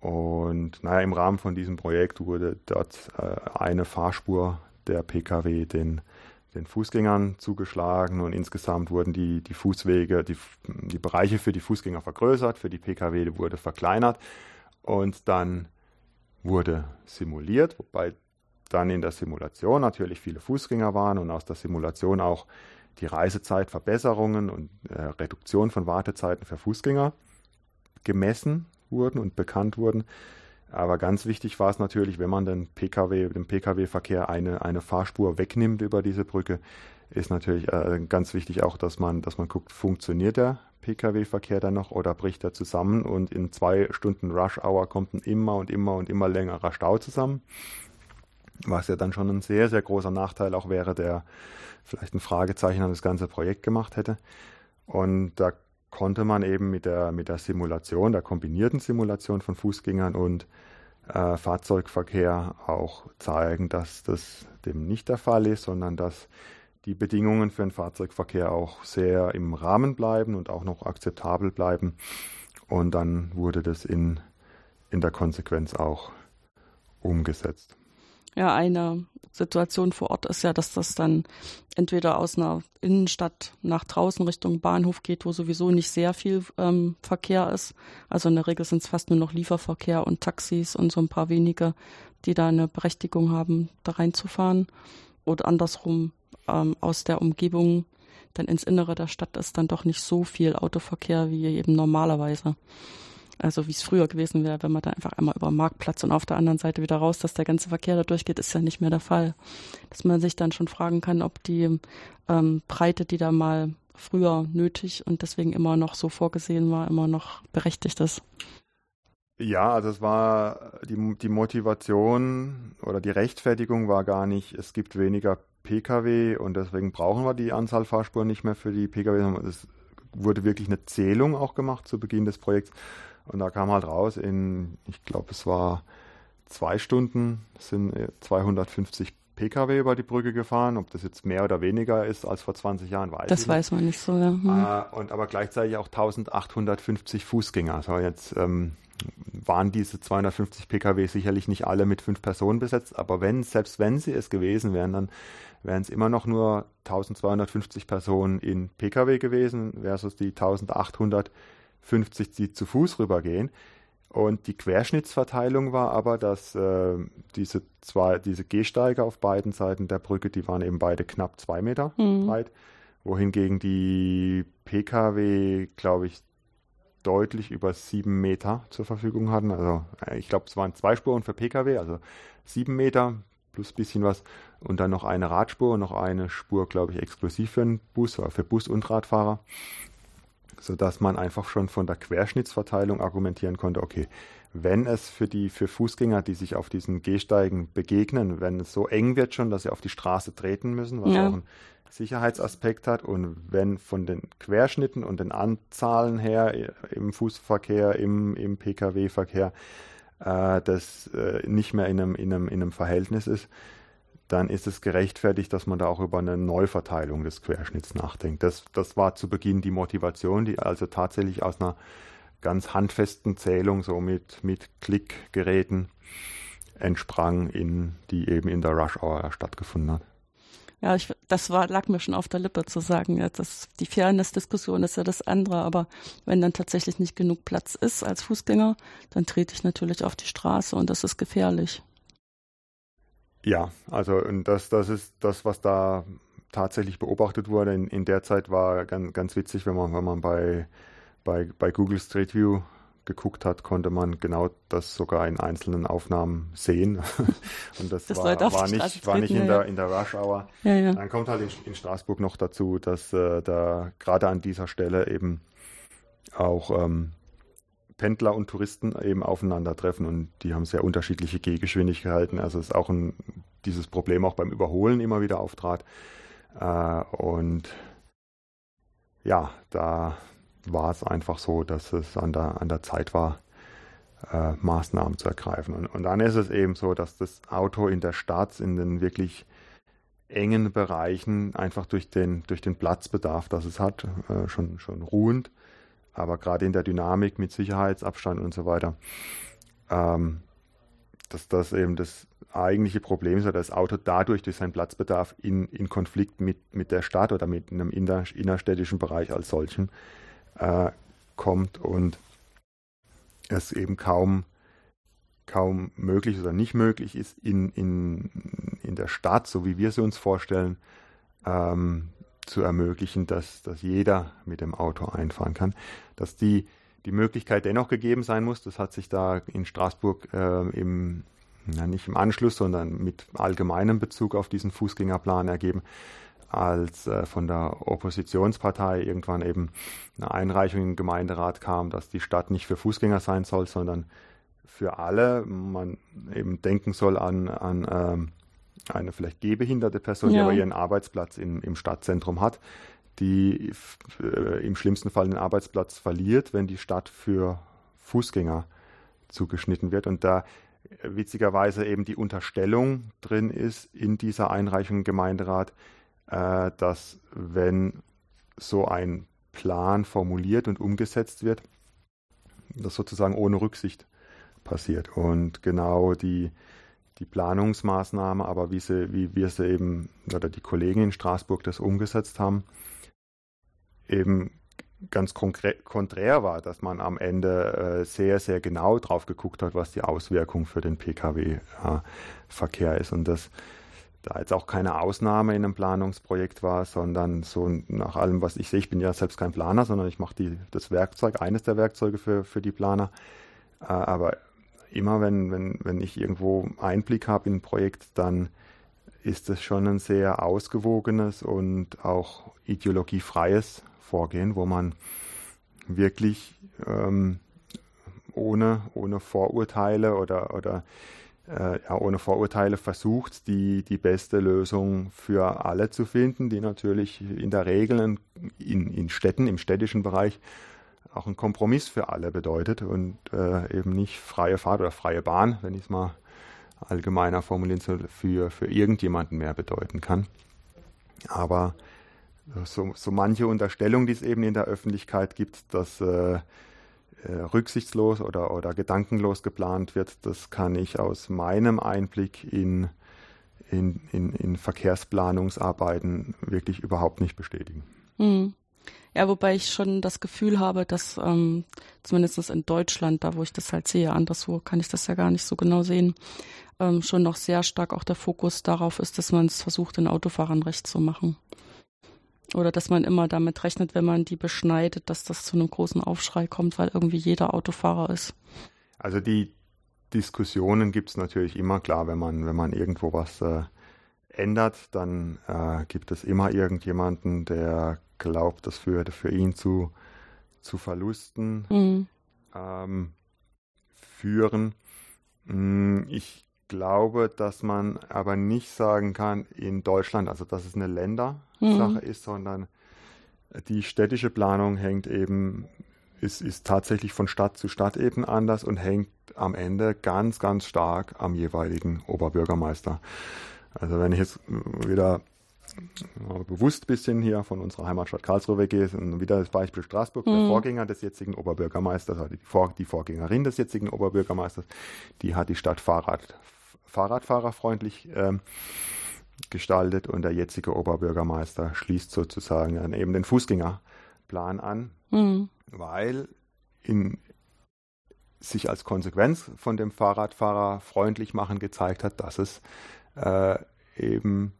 Und naja, im Rahmen von diesem Projekt wurde dort äh, eine Fahrspur der Pkw den, den Fußgängern zugeschlagen und insgesamt wurden die, die Fußwege, die, die Bereiche für die Fußgänger vergrößert, für die Pkw wurde verkleinert und dann wurde simuliert, wobei dann in der Simulation natürlich viele Fußgänger waren und aus der Simulation auch die Reisezeitverbesserungen und äh, Reduktion von Wartezeiten für Fußgänger gemessen wurden und bekannt wurden. Aber ganz wichtig war es natürlich, wenn man den Pkw, dem Pkw-Verkehr eine, eine Fahrspur wegnimmt über diese Brücke, ist natürlich äh, ganz wichtig auch, dass man, dass man guckt, funktioniert der Pkw-Verkehr dann noch oder bricht er zusammen und in zwei Stunden Rush Hour kommt ein immer und immer und immer längerer Stau zusammen. Was ja dann schon ein sehr, sehr großer Nachteil auch wäre, der vielleicht ein Fragezeichen an das ganze Projekt gemacht hätte. Und da konnte man eben mit der, mit der Simulation, der kombinierten Simulation von Fußgängern und äh, Fahrzeugverkehr auch zeigen, dass das dem nicht der Fall ist, sondern dass die Bedingungen für den Fahrzeugverkehr auch sehr im Rahmen bleiben und auch noch akzeptabel bleiben. Und dann wurde das in, in der Konsequenz auch umgesetzt. Ja, eine Situation vor Ort ist ja, dass das dann entweder aus einer Innenstadt nach draußen Richtung Bahnhof geht, wo sowieso nicht sehr viel ähm, Verkehr ist. Also in der Regel sind es fast nur noch Lieferverkehr und Taxis und so ein paar wenige, die da eine Berechtigung haben, da reinzufahren. Oder andersrum ähm, aus der Umgebung dann ins Innere der Stadt ist dann doch nicht so viel Autoverkehr wie eben normalerweise. Also wie es früher gewesen wäre, wenn man da einfach einmal über den Marktplatz und auf der anderen Seite wieder raus, dass der ganze Verkehr da durchgeht, ist ja nicht mehr der Fall. Dass man sich dann schon fragen kann, ob die ähm, Breite, die da mal früher nötig und deswegen immer noch so vorgesehen war, immer noch berechtigt ist. Ja, also es war die, die Motivation oder die Rechtfertigung war gar nicht, es gibt weniger Pkw und deswegen brauchen wir die Anzahl Fahrspuren nicht mehr für die Pkw. Es wurde wirklich eine Zählung auch gemacht zu Beginn des Projekts und da kam halt raus, in, ich glaube, es war zwei Stunden, sind 250 Pkw über die Brücke gefahren. Ob das jetzt mehr oder weniger ist als vor 20 Jahren, weiß das ich nicht. Das weiß man nicht so, ja. Hm. Äh, und aber gleichzeitig auch 1850 Fußgänger. Also jetzt ähm, waren diese 250 Pkw sicherlich nicht alle mit fünf Personen besetzt, aber wenn, selbst wenn sie es gewesen wären, dann wären es immer noch nur 1250 Personen in Pkw gewesen versus die 1800 50, die zu Fuß rübergehen. Und die Querschnittsverteilung war aber, dass äh, diese zwei, diese Gehsteige auf beiden Seiten der Brücke, die waren eben beide knapp zwei Meter mhm. breit, wohingegen die Pkw, glaube ich, deutlich über sieben Meter zur Verfügung hatten. Also äh, ich glaube, es waren zwei Spuren für Pkw, also sieben Meter plus ein bisschen was und dann noch eine Radspur und noch eine Spur, glaube ich, exklusiv für den Bus, oder für Bus- und Radfahrer sodass man einfach schon von der Querschnittsverteilung argumentieren konnte, okay, wenn es für die für Fußgänger, die sich auf diesen Gehsteigen begegnen, wenn es so eng wird schon, dass sie auf die Straße treten müssen, was ja. auch einen Sicherheitsaspekt hat und wenn von den Querschnitten und den Anzahlen her im Fußverkehr, im, im Pkw-Verkehr äh, das äh, nicht mehr in einem, in, einem, in einem Verhältnis ist, dann ist es gerechtfertigt, dass man da auch über eine Neuverteilung des Querschnitts nachdenkt. Das, das war zu Beginn die Motivation, die also tatsächlich aus einer ganz handfesten Zählung, so mit, mit Klickgeräten, entsprang, in, die eben in der Rush Hour stattgefunden hat. Ja, ich, das war, lag mir schon auf der Lippe zu sagen, ja, das, die Fairness-Diskussion ist ja das andere, aber wenn dann tatsächlich nicht genug Platz ist als Fußgänger, dann trete ich natürlich auf die Straße und das ist gefährlich. Ja, also und das, das ist das, was da tatsächlich beobachtet wurde. In, in der Zeit war ganz, ganz witzig, wenn man, wenn man bei, bei, bei Google Street View geguckt hat, konnte man genau das sogar in einzelnen Aufnahmen sehen. Und das, das war, war, nicht, war nicht in, der, in der Rush Hour. Ja, ja. Dann kommt halt in, in Straßburg noch dazu, dass äh, da gerade an dieser Stelle eben auch ähm, Pendler und Touristen eben aufeinandertreffen und die haben sehr unterschiedliche Gehgeschwindigkeiten. Also ist auch ein, dieses Problem auch beim Überholen immer wieder auftrat. Äh, und ja, da war es einfach so, dass es an der, an der Zeit war, äh, Maßnahmen zu ergreifen. Und, und dann ist es eben so, dass das Auto in der Stadt in den wirklich engen Bereichen einfach durch den, durch den Platzbedarf, das es hat, äh, schon, schon ruhend aber gerade in der Dynamik mit Sicherheitsabstand und so weiter, ähm, dass das eben das eigentliche Problem ist, dass das Auto dadurch durch seinen Platzbedarf in, in Konflikt mit, mit der Stadt oder mit einem inner, innerstädtischen Bereich als solchen äh, kommt und es eben kaum, kaum möglich oder nicht möglich ist, in, in, in der Stadt, so wie wir sie uns vorstellen, ähm, zu ermöglichen, dass, dass jeder mit dem Auto einfahren kann. Dass die, die Möglichkeit dennoch gegeben sein muss, das hat sich da in Straßburg äh, im, ja, nicht im Anschluss, sondern mit allgemeinem Bezug auf diesen Fußgängerplan ergeben, als äh, von der Oppositionspartei irgendwann eben eine Einreichung im Gemeinderat kam, dass die Stadt nicht für Fußgänger sein soll, sondern für alle. Man eben denken soll an, an ähm, eine vielleicht gehbehinderte Person, ja. die aber ihren Arbeitsplatz in, im Stadtzentrum hat, die äh, im schlimmsten Fall den Arbeitsplatz verliert, wenn die Stadt für Fußgänger zugeschnitten wird. Und da äh, witzigerweise eben die Unterstellung drin ist in dieser Einreichung im Gemeinderat, äh, dass wenn so ein Plan formuliert und umgesetzt wird, das sozusagen ohne Rücksicht passiert. Und genau die die Planungsmaßnahme, aber wie, sie, wie wir sie eben, oder die Kollegen in Straßburg das umgesetzt haben, eben ganz konträr war, dass man am Ende äh, sehr, sehr genau drauf geguckt hat, was die Auswirkung für den Pkw-Verkehr äh, ist. Und das da jetzt auch keine Ausnahme in einem Planungsprojekt war, sondern so nach allem, was ich sehe, ich bin ja selbst kein Planer, sondern ich mache die, das Werkzeug, eines der Werkzeuge für, für die Planer. Äh, aber immer wenn, wenn, wenn ich irgendwo Einblick habe in ein Projekt, dann ist es schon ein sehr ausgewogenes und auch ideologiefreies Vorgehen, wo man wirklich ähm, ohne, ohne Vorurteile oder, oder äh, ja, ohne Vorurteile versucht, die, die beste Lösung für alle zu finden, die natürlich in der Regel in, in Städten, im städtischen Bereich auch ein Kompromiss für alle bedeutet und äh, eben nicht freie Fahrt oder freie Bahn, wenn ich es mal allgemeiner formulieren soll, für, für irgendjemanden mehr bedeuten kann. Aber so, so manche Unterstellung, die es eben in der Öffentlichkeit gibt, dass äh, äh, rücksichtslos oder, oder gedankenlos geplant wird, das kann ich aus meinem Einblick in, in, in, in Verkehrsplanungsarbeiten wirklich überhaupt nicht bestätigen. Mhm. Ja, wobei ich schon das Gefühl habe, dass ähm, zumindest in Deutschland, da wo ich das halt sehe, anderswo kann ich das ja gar nicht so genau sehen, ähm, schon noch sehr stark auch der Fokus darauf ist, dass man es versucht, den Autofahrern recht zu machen. Oder dass man immer damit rechnet, wenn man die beschneidet, dass das zu einem großen Aufschrei kommt, weil irgendwie jeder Autofahrer ist. Also die Diskussionen gibt es natürlich immer, klar, wenn man, wenn man irgendwo was äh, ändert, dann äh, gibt es immer irgendjemanden, der glaubt, das würde für ihn zu, zu Verlusten mhm. ähm, führen. Hm, ich glaube, dass man aber nicht sagen kann, in Deutschland, also dass es eine Ländersache mhm. ist, sondern die städtische Planung hängt eben, ist, ist tatsächlich von Stadt zu Stadt eben anders und hängt am Ende ganz, ganz stark am jeweiligen Oberbürgermeister. Also wenn ich jetzt wieder bewusst ein bisschen hier von unserer Heimatstadt Karlsruhe weggehe, und wieder das Beispiel Straßburg, mhm. der Vorgänger des jetzigen Oberbürgermeisters, also die, Vor die Vorgängerin des jetzigen Oberbürgermeisters, die hat die Stadt Fahrrad fahrradfahrerfreundlich ähm, gestaltet und der jetzige Oberbürgermeister schließt sozusagen dann eben den Fußgängerplan an, mhm. weil in, sich als Konsequenz von dem Fahrradfahrer freundlich machen gezeigt hat, dass es äh, eben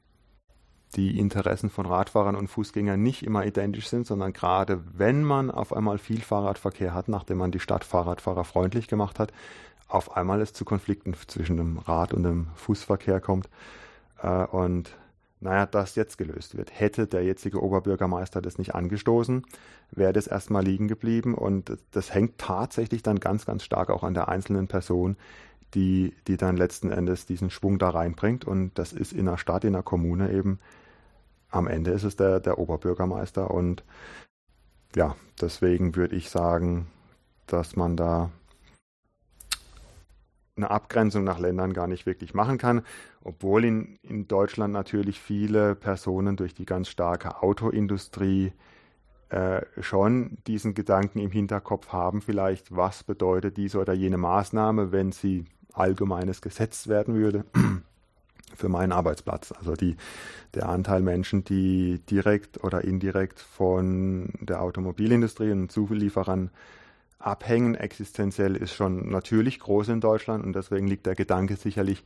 die Interessen von Radfahrern und Fußgängern nicht immer identisch sind, sondern gerade wenn man auf einmal viel Fahrradverkehr hat, nachdem man die Stadt Fahrradfahrer freundlich gemacht hat, auf einmal es zu Konflikten zwischen dem Rad- und dem Fußverkehr kommt. Äh, und naja, das jetzt gelöst wird. Hätte der jetzige Oberbürgermeister das nicht angestoßen, wäre das erstmal liegen geblieben. Und das hängt tatsächlich dann ganz, ganz stark auch an der einzelnen Person, die, die dann letzten Endes diesen Schwung da reinbringt. Und das ist in der Stadt, in der Kommune eben, am Ende ist es der, der Oberbürgermeister. Und ja, deswegen würde ich sagen, dass man da eine Abgrenzung nach Ländern gar nicht wirklich machen kann, obwohl in, in Deutschland natürlich viele Personen durch die ganz starke Autoindustrie äh, schon diesen Gedanken im Hinterkopf haben, vielleicht, was bedeutet diese oder jene Maßnahme, wenn sie allgemeines Gesetz werden würde für meinen Arbeitsplatz. Also die, der Anteil Menschen, die direkt oder indirekt von der Automobilindustrie und Zulieferern abhängen existenziell ist schon natürlich groß in Deutschland und deswegen liegt der Gedanke sicherlich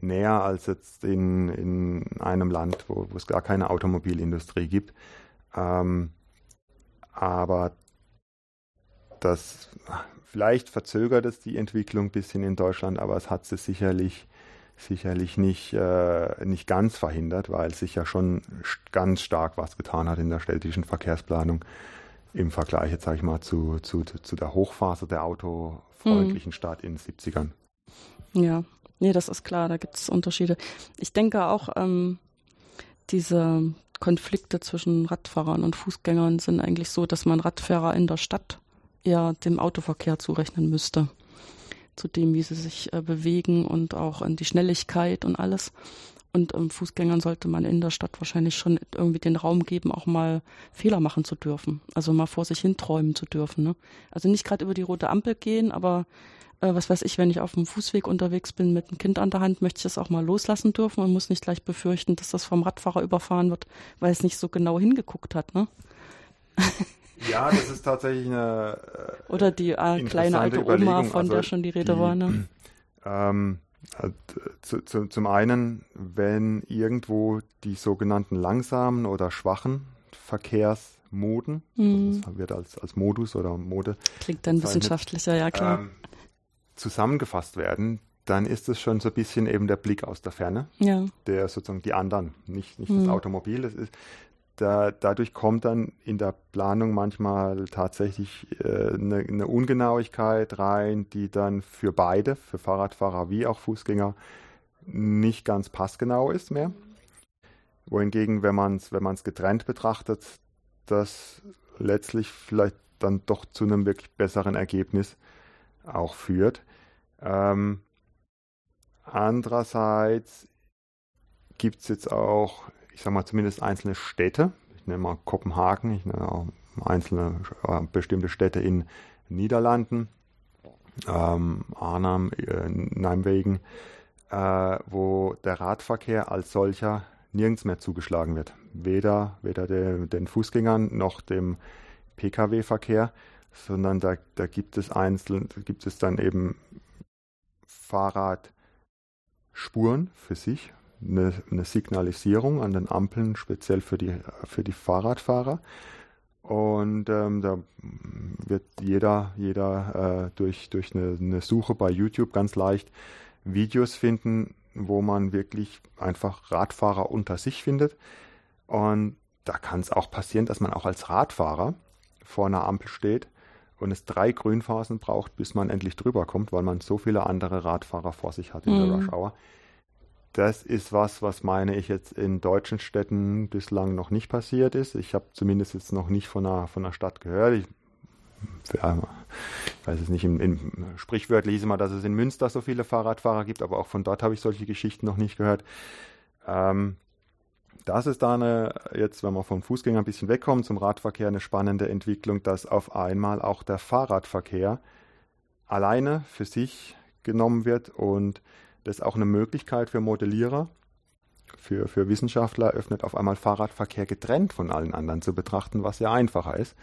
näher als jetzt in, in einem Land, wo, wo es gar keine Automobilindustrie gibt. Ähm, aber das vielleicht verzögert es die Entwicklung ein bisschen in Deutschland, aber es hat sie sicherlich sicherlich nicht, äh, nicht ganz verhindert, weil sich ja schon ganz stark was getan hat in der städtischen Verkehrsplanung im Vergleich jetzt, sage ich mal, zu, zu, zu der Hochphase der autofreundlichen mhm. Stadt in den 70ern. Ja, nee, das ist klar, da gibt es Unterschiede. Ich denke auch, ähm, diese Konflikte zwischen Radfahrern und Fußgängern sind eigentlich so, dass man Radfahrer in der Stadt eher dem Autoverkehr zurechnen müsste. Zu dem, wie sie sich äh, bewegen und auch in die Schnelligkeit und alles. Und ähm, Fußgängern sollte man in der Stadt wahrscheinlich schon irgendwie den Raum geben, auch mal Fehler machen zu dürfen. Also mal vor sich hin träumen zu dürfen. Ne? Also nicht gerade über die rote Ampel gehen, aber äh, was weiß ich, wenn ich auf dem Fußweg unterwegs bin mit einem Kind an der Hand, möchte ich das auch mal loslassen dürfen und muss nicht gleich befürchten, dass das vom Radfahrer überfahren wird, weil es nicht so genau hingeguckt hat, ne? Ja, das ist tatsächlich eine. Äh, Oder die äh, kleine alte Oma, von also der schon die Rede die, war, ne? Ähm, äh, zu, zu, zum einen, wenn irgendwo die sogenannten langsamen oder schwachen Verkehrsmoden, mhm. also das wird als, als Modus oder Mode. Klingt dann wissenschaftlicher, ja klar. Ähm, zusammengefasst werden, dann ist es schon so ein bisschen eben der Blick aus der Ferne, ja. der sozusagen die anderen, nicht, nicht mhm. das Automobil. Das ist, da, dadurch kommt dann in der Planung manchmal tatsächlich äh, eine, eine, Ungenauigkeit rein, die dann für beide, für Fahrradfahrer wie auch Fußgänger, nicht ganz passgenau ist mehr. Wohingegen, wenn man es wenn getrennt betrachtet, das letztlich vielleicht dann doch zu einem wirklich besseren Ergebnis auch führt. Ähm, andererseits gibt es jetzt auch, ich sage mal zumindest einzelne Städte, ich nenne mal Kopenhagen, ich nenne auch einzelne äh, bestimmte Städte in Niederlanden, ähm, Arnhem, äh, Nijmegen, äh, wo der Radverkehr als solcher nirgends mehr zugeschlagen wird. Weder, weder de, den Fußgängern noch dem Pkw-Verkehr sondern da, da gibt es einzeln, gibt es dann eben Fahrradspuren für sich, eine, eine, Signalisierung an den Ampeln speziell für die, für die Fahrradfahrer. Und ähm, da wird jeder, jeder äh, durch, durch eine, eine Suche bei YouTube ganz leicht Videos finden, wo man wirklich einfach Radfahrer unter sich findet. Und da kann es auch passieren, dass man auch als Radfahrer vor einer Ampel steht und es drei Grünphasen braucht, bis man endlich drüber kommt, weil man so viele andere Radfahrer vor sich hat in mhm. der Rush Hour. Das ist was, was meine ich jetzt in deutschen Städten bislang noch nicht passiert ist. Ich habe zumindest jetzt noch nicht von einer, von einer Stadt gehört. Ich, ja, ich weiß es nicht, im, im sprichwörtlich ist immer, dass es in Münster so viele Fahrradfahrer gibt, aber auch von dort habe ich solche Geschichten noch nicht gehört. Ähm, das ist da eine, jetzt, wenn wir vom Fußgänger ein bisschen wegkommen, zum Radverkehr eine spannende Entwicklung, dass auf einmal auch der Fahrradverkehr alleine für sich genommen wird und das ist auch eine Möglichkeit für Modellierer, für, für Wissenschaftler öffnet auf einmal Fahrradverkehr getrennt von allen anderen zu betrachten, was ja einfacher ist.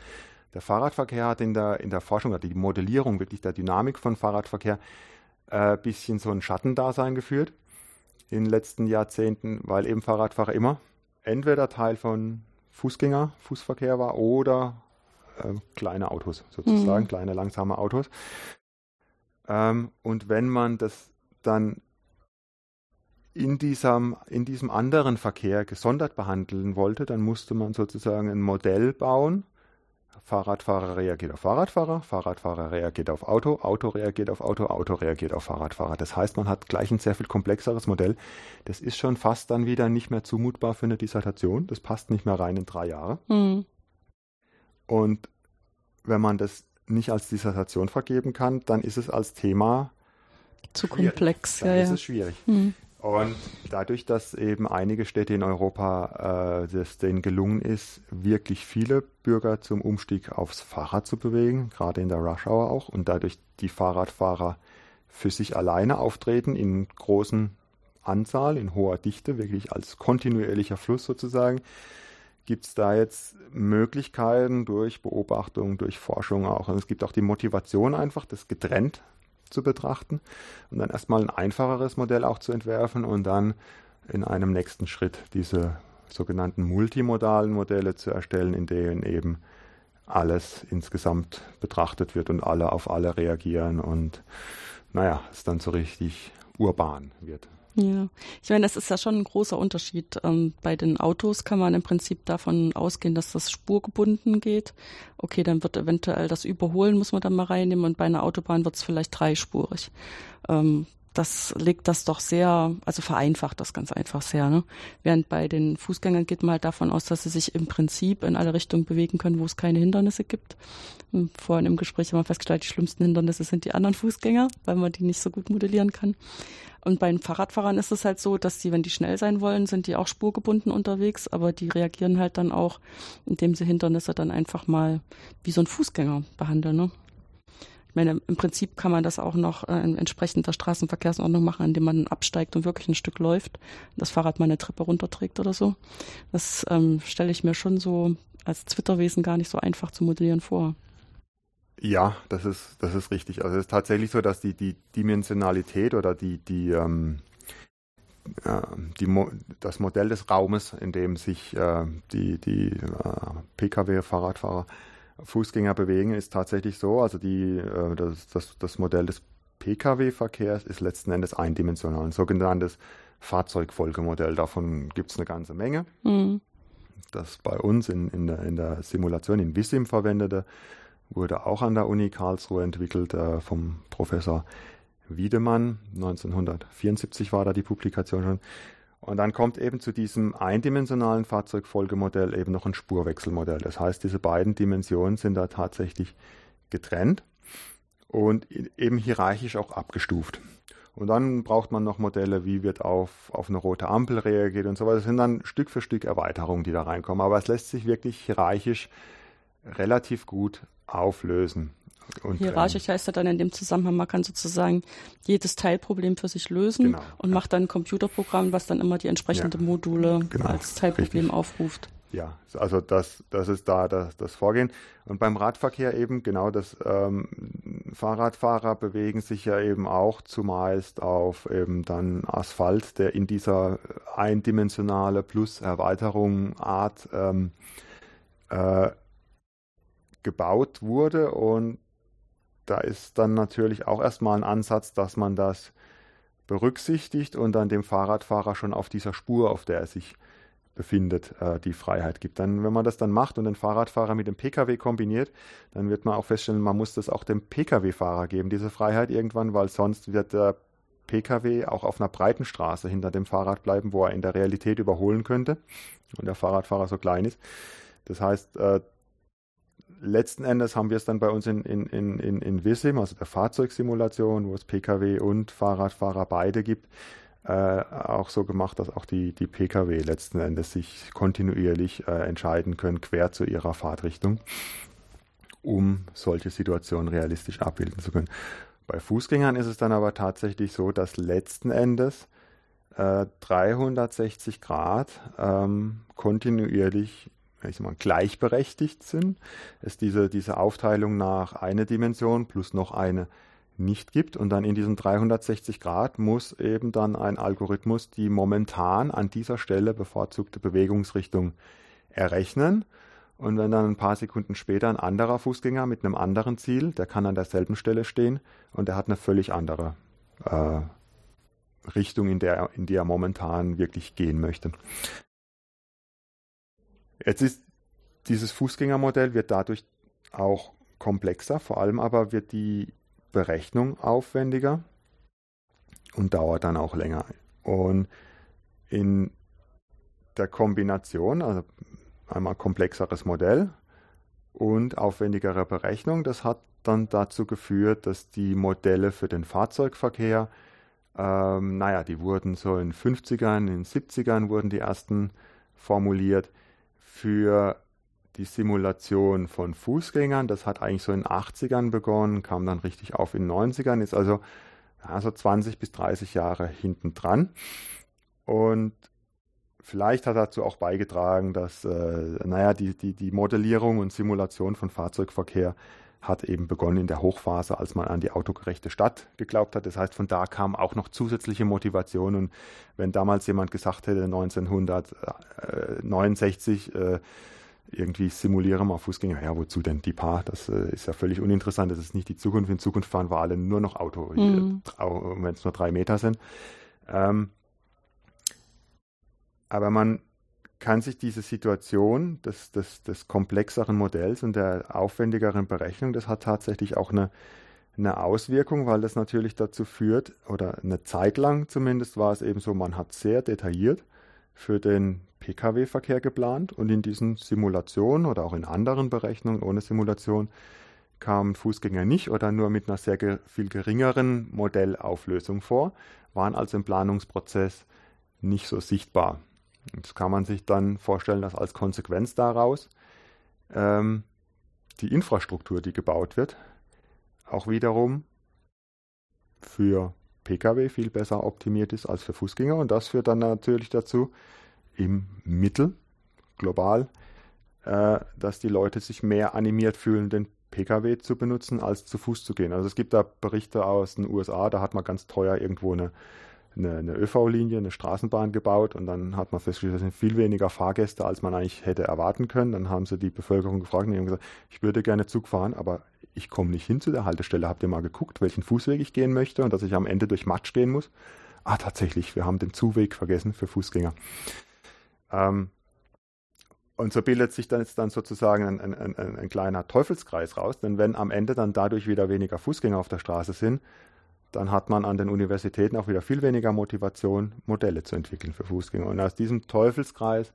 Der Fahrradverkehr hat in der, in der Forschung, hat die Modellierung wirklich der Dynamik von Fahrradverkehr ein äh, bisschen so ein Schattendasein geführt in den letzten Jahrzehnten, weil eben Fahrradfahrer immer entweder Teil von Fußgänger, Fußverkehr war oder äh, kleine Autos sozusagen, mhm. kleine langsame Autos. Ähm, und wenn man das dann in diesem, in diesem anderen Verkehr gesondert behandeln wollte, dann musste man sozusagen ein Modell bauen, Fahrradfahrer reagiert auf Fahrradfahrer, Fahrradfahrer reagiert auf Auto, Auto reagiert auf Auto, Auto reagiert auf Fahrradfahrer. Das heißt, man hat gleich ein sehr viel komplexeres Modell. Das ist schon fast dann wieder nicht mehr zumutbar für eine Dissertation. Das passt nicht mehr rein in drei Jahre. Mhm. Und wenn man das nicht als Dissertation vergeben kann, dann ist es als Thema zu komplex. Dann ja, ist ja. es schwierig. Mhm. Und dadurch, dass eben einige Städte in Europa äh, es denen gelungen ist, wirklich viele Bürger zum Umstieg aufs Fahrrad zu bewegen, gerade in der Rush Hour auch, und dadurch die Fahrradfahrer für sich alleine auftreten in großen Anzahl, in hoher Dichte, wirklich als kontinuierlicher Fluss sozusagen, gibt es da jetzt Möglichkeiten durch Beobachtung, durch Forschung auch. Und es gibt auch die Motivation einfach, das getrennt zu betrachten und dann erstmal ein einfacheres Modell auch zu entwerfen und dann in einem nächsten Schritt diese sogenannten multimodalen Modelle zu erstellen, in denen eben alles insgesamt betrachtet wird und alle auf alle reagieren und naja, es dann so richtig urban wird. Ja, ich meine, das ist ja schon ein großer Unterschied. Ähm, bei den Autos kann man im Prinzip davon ausgehen, dass das spurgebunden geht. Okay, dann wird eventuell das Überholen, muss man dann mal reinnehmen und bei einer Autobahn wird es vielleicht dreispurig. Ähm, das legt das doch sehr, also vereinfacht das ganz einfach sehr. Ne? Während bei den Fußgängern geht man halt davon aus, dass sie sich im Prinzip in alle Richtungen bewegen können, wo es keine Hindernisse gibt. Und vorhin im Gespräch haben wir festgestellt, die schlimmsten Hindernisse sind die anderen Fußgänger, weil man die nicht so gut modellieren kann. Und bei den Fahrradfahrern ist es halt so, dass die, wenn die schnell sein wollen, sind die auch spurgebunden unterwegs, aber die reagieren halt dann auch, indem sie Hindernisse dann einfach mal wie so ein Fußgänger behandeln. Ne? meine, im Prinzip kann man das auch noch äh, entsprechend der Straßenverkehrsordnung machen, indem man absteigt und wirklich ein Stück läuft, das Fahrrad mal eine Treppe runterträgt oder so. Das ähm, stelle ich mir schon so als Twitterwesen gar nicht so einfach zu modellieren vor. Ja, das ist, das ist richtig. Also es ist tatsächlich so, dass die, die Dimensionalität oder die, die, ähm, äh, die das Modell des Raumes, in dem sich äh, die, die äh, Pkw, Fahrradfahrer, Fußgänger bewegen, ist tatsächlich so. Also die, äh, das, das, das Modell des Pkw-Verkehrs ist letzten Endes eindimensional, ein sogenanntes Fahrzeugfolgemodell. Davon gibt es eine ganze Menge. Mhm. Das bei uns in, in, der, in der Simulation in Vissim verwendete wurde auch an der Uni Karlsruhe entwickelt äh, vom Professor Wiedemann. 1974 war da die Publikation schon. Und dann kommt eben zu diesem eindimensionalen Fahrzeugfolgemodell eben noch ein Spurwechselmodell. Das heißt, diese beiden Dimensionen sind da tatsächlich getrennt und eben hierarchisch auch abgestuft. Und dann braucht man noch Modelle, wie wird auf, auf eine rote Ampel reagiert und so weiter. Das sind dann Stück für Stück Erweiterungen, die da reinkommen. Aber es lässt sich wirklich hierarchisch relativ gut auflösen. Und, Hierarchisch ähm, heißt ja dann in dem Zusammenhang, man kann sozusagen jedes Teilproblem für sich lösen genau, und ja. macht dann ein Computerprogramm, was dann immer die entsprechenden ja, Module genau, als Teilproblem richtig. aufruft. Ja, also das, das ist da das, das Vorgehen. Und beim Radverkehr eben genau das ähm, Fahrradfahrer bewegen sich ja eben auch zumeist auf eben dann Asphalt, der in dieser eindimensionale plus Erweiterung Art ähm, äh, gebaut wurde. Und da ist dann natürlich auch erstmal ein Ansatz, dass man das berücksichtigt und dann dem Fahrradfahrer schon auf dieser Spur, auf der er sich befindet, äh, die Freiheit gibt. Dann, wenn man das dann macht und den Fahrradfahrer mit dem Pkw kombiniert, dann wird man auch feststellen, man muss das auch dem Pkw-Fahrer geben, diese Freiheit irgendwann, weil sonst wird der Pkw auch auf einer breiten Straße hinter dem Fahrrad bleiben, wo er in der Realität überholen könnte und der Fahrradfahrer so klein ist. Das heißt, äh, letzten Endes haben wir es dann bei uns in, in, in, in, in Vissim, also der Fahrzeugsimulation, wo es Pkw und Fahrradfahrer beide gibt, äh, auch so gemacht, dass auch die, die Pkw letzten Endes sich kontinuierlich äh, entscheiden können, quer zu ihrer Fahrtrichtung, um solche Situationen realistisch abbilden zu können. Bei Fußgängern ist es dann aber tatsächlich so, dass letzten Endes äh, 360 Grad ähm, kontinuierlich ich mal, gleichberechtigt sind, es diese, diese Aufteilung nach eine Dimension plus noch eine nicht gibt. Und dann in diesen 360 Grad muss eben dann ein Algorithmus die momentan an dieser Stelle bevorzugte Bewegungsrichtung errechnen. Und wenn dann ein paar Sekunden später ein anderer Fußgänger mit einem anderen Ziel, der kann an derselben Stelle stehen und der hat eine völlig andere äh, Richtung, in der, in die er momentan wirklich gehen möchte. Jetzt ist dieses Fußgängermodell wird dadurch auch komplexer, vor allem aber wird die Berechnung aufwendiger und dauert dann auch länger. Und in der Kombination, also einmal komplexeres Modell und aufwendigere Berechnung, das hat dann dazu geführt, dass die Modelle für den Fahrzeugverkehr, ähm, naja, die wurden so in 50ern, in den 70ern wurden die ersten formuliert für die Simulation von Fußgängern. Das hat eigentlich so in den 80ern begonnen, kam dann richtig auf in den 90ern, ist also also 20 bis 30 Jahre hinten dran. Und vielleicht hat dazu auch beigetragen, dass, äh, naja, die, die, die Modellierung und Simulation von Fahrzeugverkehr hat eben begonnen in der Hochphase, als man an die autogerechte Stadt geglaubt hat. Das heißt, von da kam auch noch zusätzliche Motivation. Und wenn damals jemand gesagt hätte, 1969, äh, irgendwie simuliere mal Fußgänger, ja, wozu denn die Paar? Das äh, ist ja völlig uninteressant. Das ist nicht die Zukunft. In Zukunft fahren wir alle nur noch Auto, mhm. wenn es nur drei Meter sind. Ähm, aber man kann sich diese Situation des, des, des komplexeren Modells und der aufwendigeren Berechnung, das hat tatsächlich auch eine, eine Auswirkung, weil das natürlich dazu führt, oder eine Zeit lang zumindest war es eben so, man hat sehr detailliert für den Pkw-Verkehr geplant und in diesen Simulationen oder auch in anderen Berechnungen ohne Simulation kamen Fußgänger nicht oder nur mit einer sehr viel geringeren Modellauflösung vor, waren also im Planungsprozess nicht so sichtbar. Das kann man sich dann vorstellen, dass als Konsequenz daraus ähm, die Infrastruktur, die gebaut wird, auch wiederum für Pkw viel besser optimiert ist als für Fußgänger. Und das führt dann natürlich dazu, im Mittel, global, äh, dass die Leute sich mehr animiert fühlen, den Pkw zu benutzen, als zu Fuß zu gehen. Also es gibt da Berichte aus den USA, da hat man ganz teuer irgendwo eine, eine, eine ÖV-Linie, eine Straßenbahn gebaut und dann hat man festgestellt, es sind viel weniger Fahrgäste, als man eigentlich hätte erwarten können. Dann haben sie die Bevölkerung gefragt und haben gesagt, ich würde gerne Zug fahren, aber ich komme nicht hin zu der Haltestelle. Habt ihr mal geguckt, welchen Fußweg ich gehen möchte und dass ich am Ende durch Matsch gehen muss? Ah, tatsächlich, wir haben den Zuweg vergessen für Fußgänger. Ähm, und so bildet sich dann jetzt dann sozusagen ein, ein, ein, ein, kleiner Teufelskreis raus, denn wenn am Ende dann dadurch wieder weniger Fußgänger auf der Straße sind, dann hat man an den Universitäten auch wieder viel weniger Motivation, Modelle zu entwickeln für Fußgänger. Und aus diesem Teufelskreis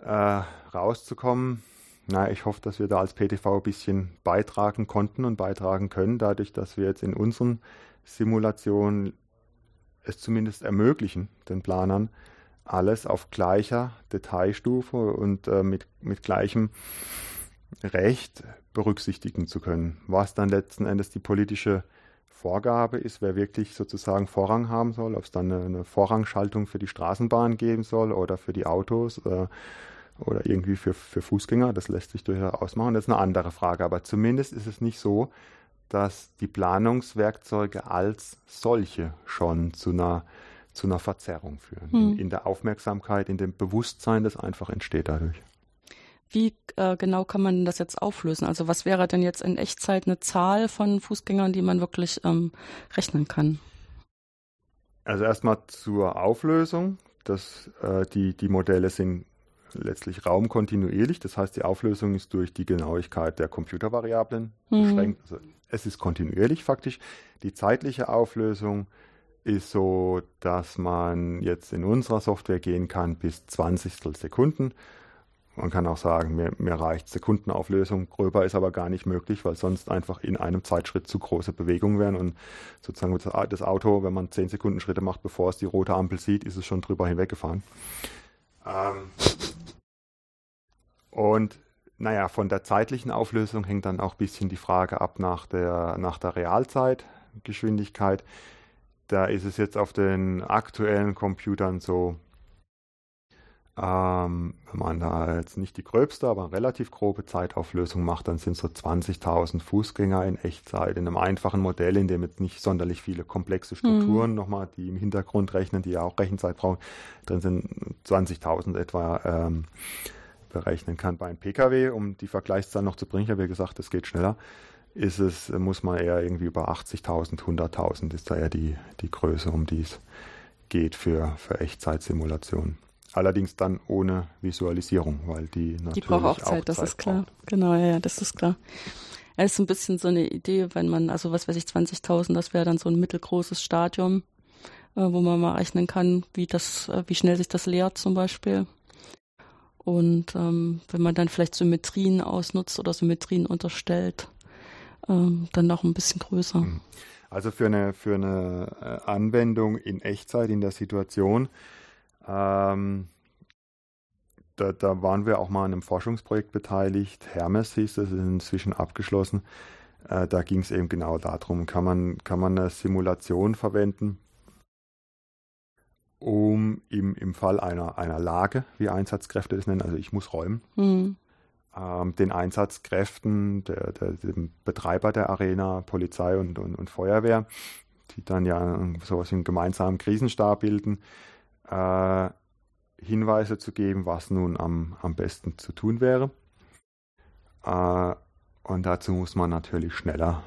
äh, rauszukommen, na, ich hoffe, dass wir da als PTV ein bisschen beitragen konnten und beitragen können, dadurch, dass wir jetzt in unseren Simulationen es zumindest ermöglichen, den Planern, alles auf gleicher Detailstufe und äh, mit, mit gleichem Recht berücksichtigen zu können. Was dann letzten Endes die politische Vorgabe ist, wer wirklich sozusagen Vorrang haben soll, ob es dann eine, eine, Vorrangschaltung für die Straßenbahn geben soll oder für die Autos äh, oder irgendwie für, für Fußgänger, das lässt sich durchaus ausmachen. Das ist eine andere Frage. Aber zumindest ist es nicht so, dass die Planungswerkzeuge als solche schon zu einer zu einer Verzerrung führen. Hm. In, in, der Aufmerksamkeit, in dem Bewusstsein, das einfach entsteht dadurch. Wie äh, genau kann man das jetzt auflösen? Also was wäre denn jetzt in Echtzeit eine Zahl von Fußgängern, die man wirklich ähm, rechnen kann? Also erstmal zur Auflösung. Das, äh, die, die Modelle sind letztlich raumkontinuierlich. Das heißt, die Auflösung ist durch die Genauigkeit der Computervariablen mhm. beschränkt. Also es ist kontinuierlich faktisch. Die zeitliche Auflösung ist so, dass man jetzt in unserer Software gehen kann bis 20 Sekunden. Man kann auch sagen, mir, mir reicht Sekundenauflösung. Gröber ist aber gar nicht möglich, weil sonst einfach in einem Zeitschritt zu große Bewegungen wären. Und sozusagen das Auto, wenn man 10 Sekunden Schritte macht, bevor es die rote Ampel sieht, ist es schon drüber hinweggefahren. Ähm und naja, von der zeitlichen Auflösung hängt dann auch ein bisschen die Frage ab nach der, nach der Realzeitgeschwindigkeit. Da ist es jetzt auf den aktuellen Computern so, ähm, wenn man da jetzt nicht die gröbste, aber eine relativ grobe Zeitauflösung macht, dann sind so 20.000 Fußgänger in Echtzeit in einem einfachen Modell, in dem jetzt nicht sonderlich viele komplexe Strukturen mhm. nochmal, die im Hintergrund rechnen, die ja auch Rechenzeit brauchen, drin sind 20.000 etwa ähm, berechnen kann. Bei einem Pkw, um die Vergleichszahl noch zu bringen, ich habe ja gesagt, es geht schneller, ist es, muss man eher irgendwie über 80.000, 100.000 ist da eher die, die Größe, um die es geht für, für Echtzeitsimulationen. Allerdings dann ohne Visualisierung, weil die natürlich die braucht auch Zeit, auch das Zeit ist klar. Braucht. Genau, ja, das ist klar. Es ist ein bisschen so eine Idee, wenn man, also was weiß ich, 20.000, das wäre dann so ein mittelgroßes Stadium, äh, wo man mal rechnen kann, wie das, äh, wie schnell sich das leert zum Beispiel. Und ähm, wenn man dann vielleicht Symmetrien ausnutzt oder Symmetrien unterstellt, ähm, dann noch ein bisschen größer. Mhm. Also für eine, für eine äh, Anwendung in Echtzeit in der Situation, ähm, da, da, waren wir auch mal an einem Forschungsprojekt beteiligt. Hermes hieß das, ist inzwischen abgeschlossen. Äh, da ging es eben genau darum, kann man, kann man eine Simulation verwenden, um im, im Fall einer, einer Lage, wie Einsatzkräfte das nennen, also ich muss räumen, mhm ähm, den Einsatzkräften, der, der, dem Betreiber der Arena, Polizei und, und, und Feuerwehr, die dann ja sowas wie einen gemeinsamen Krisenstab bilden, äh, Hinweise zu geben, was nun am, am besten zu tun wäre. Äh, und dazu muss man natürlich schneller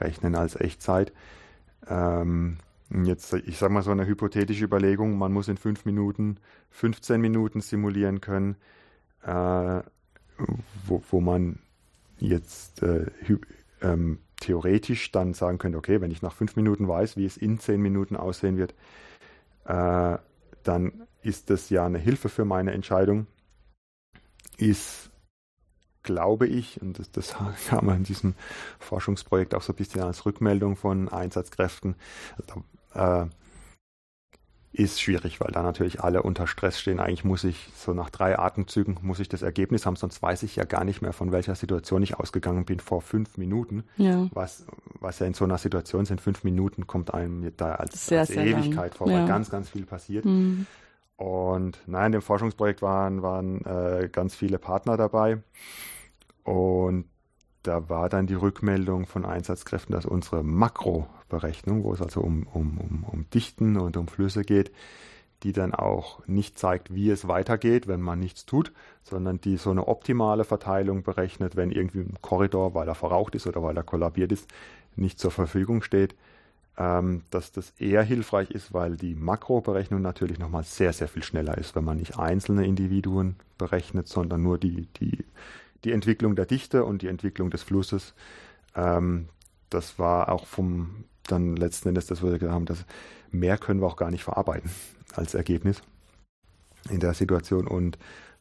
rechnen als Echtzeit. Ähm, jetzt, ich sage mal so eine hypothetische Überlegung, man muss in fünf Minuten 15 Minuten simulieren können. Äh, wo, wo man jetzt äh, ähm, theoretisch dann sagen könnte, okay, wenn ich nach fünf Minuten weiß, wie es in zehn Minuten aussehen wird, äh, dann ist das ja eine Hilfe für meine Entscheidung. Ist, glaube ich, und das, das wir in diesem Forschungsprojekt auch so ein bisschen als Rückmeldung von Einsatzkräften, äh, ist schwierig, weil da natürlich alle unter Stress stehen. Eigentlich muss ich so nach drei Atemzügen muss ich das Ergebnis haben, sonst weiß ich ja gar nicht mehr, von welcher Situation ich ausgegangen bin vor fünf Minuten. Ja. Was, was ja in so einer Situation sind, fünf Minuten kommt einem da als, sehr, als sehr Ewigkeit lang. vor, weil ja. ganz, ganz viel passiert. Mhm. Und nein, in dem Forschungsprojekt waren, waren äh, ganz viele Partner dabei. Und da war dann die Rückmeldung von Einsatzkräften, dass unsere Makroberechnung, wo es also um, um, um, um Dichten und um Flüsse geht, die dann auch nicht zeigt, wie es weitergeht, wenn man nichts tut, sondern die so eine optimale Verteilung berechnet, wenn irgendwie ein Korridor, weil er verraucht ist oder weil er kollabiert ist, nicht zur Verfügung steht, ähm, dass das eher hilfreich ist, weil die Makroberechnung natürlich nochmal sehr, sehr viel schneller ist, wenn man nicht einzelne Individuen berechnet, sondern nur die, die die Entwicklung der Dichte und die Entwicklung des Flusses. Ähm, das war auch vom dann letzten Endes, dass wir gesagt haben, dass mehr können wir auch gar nicht verarbeiten als Ergebnis in der Situation. Und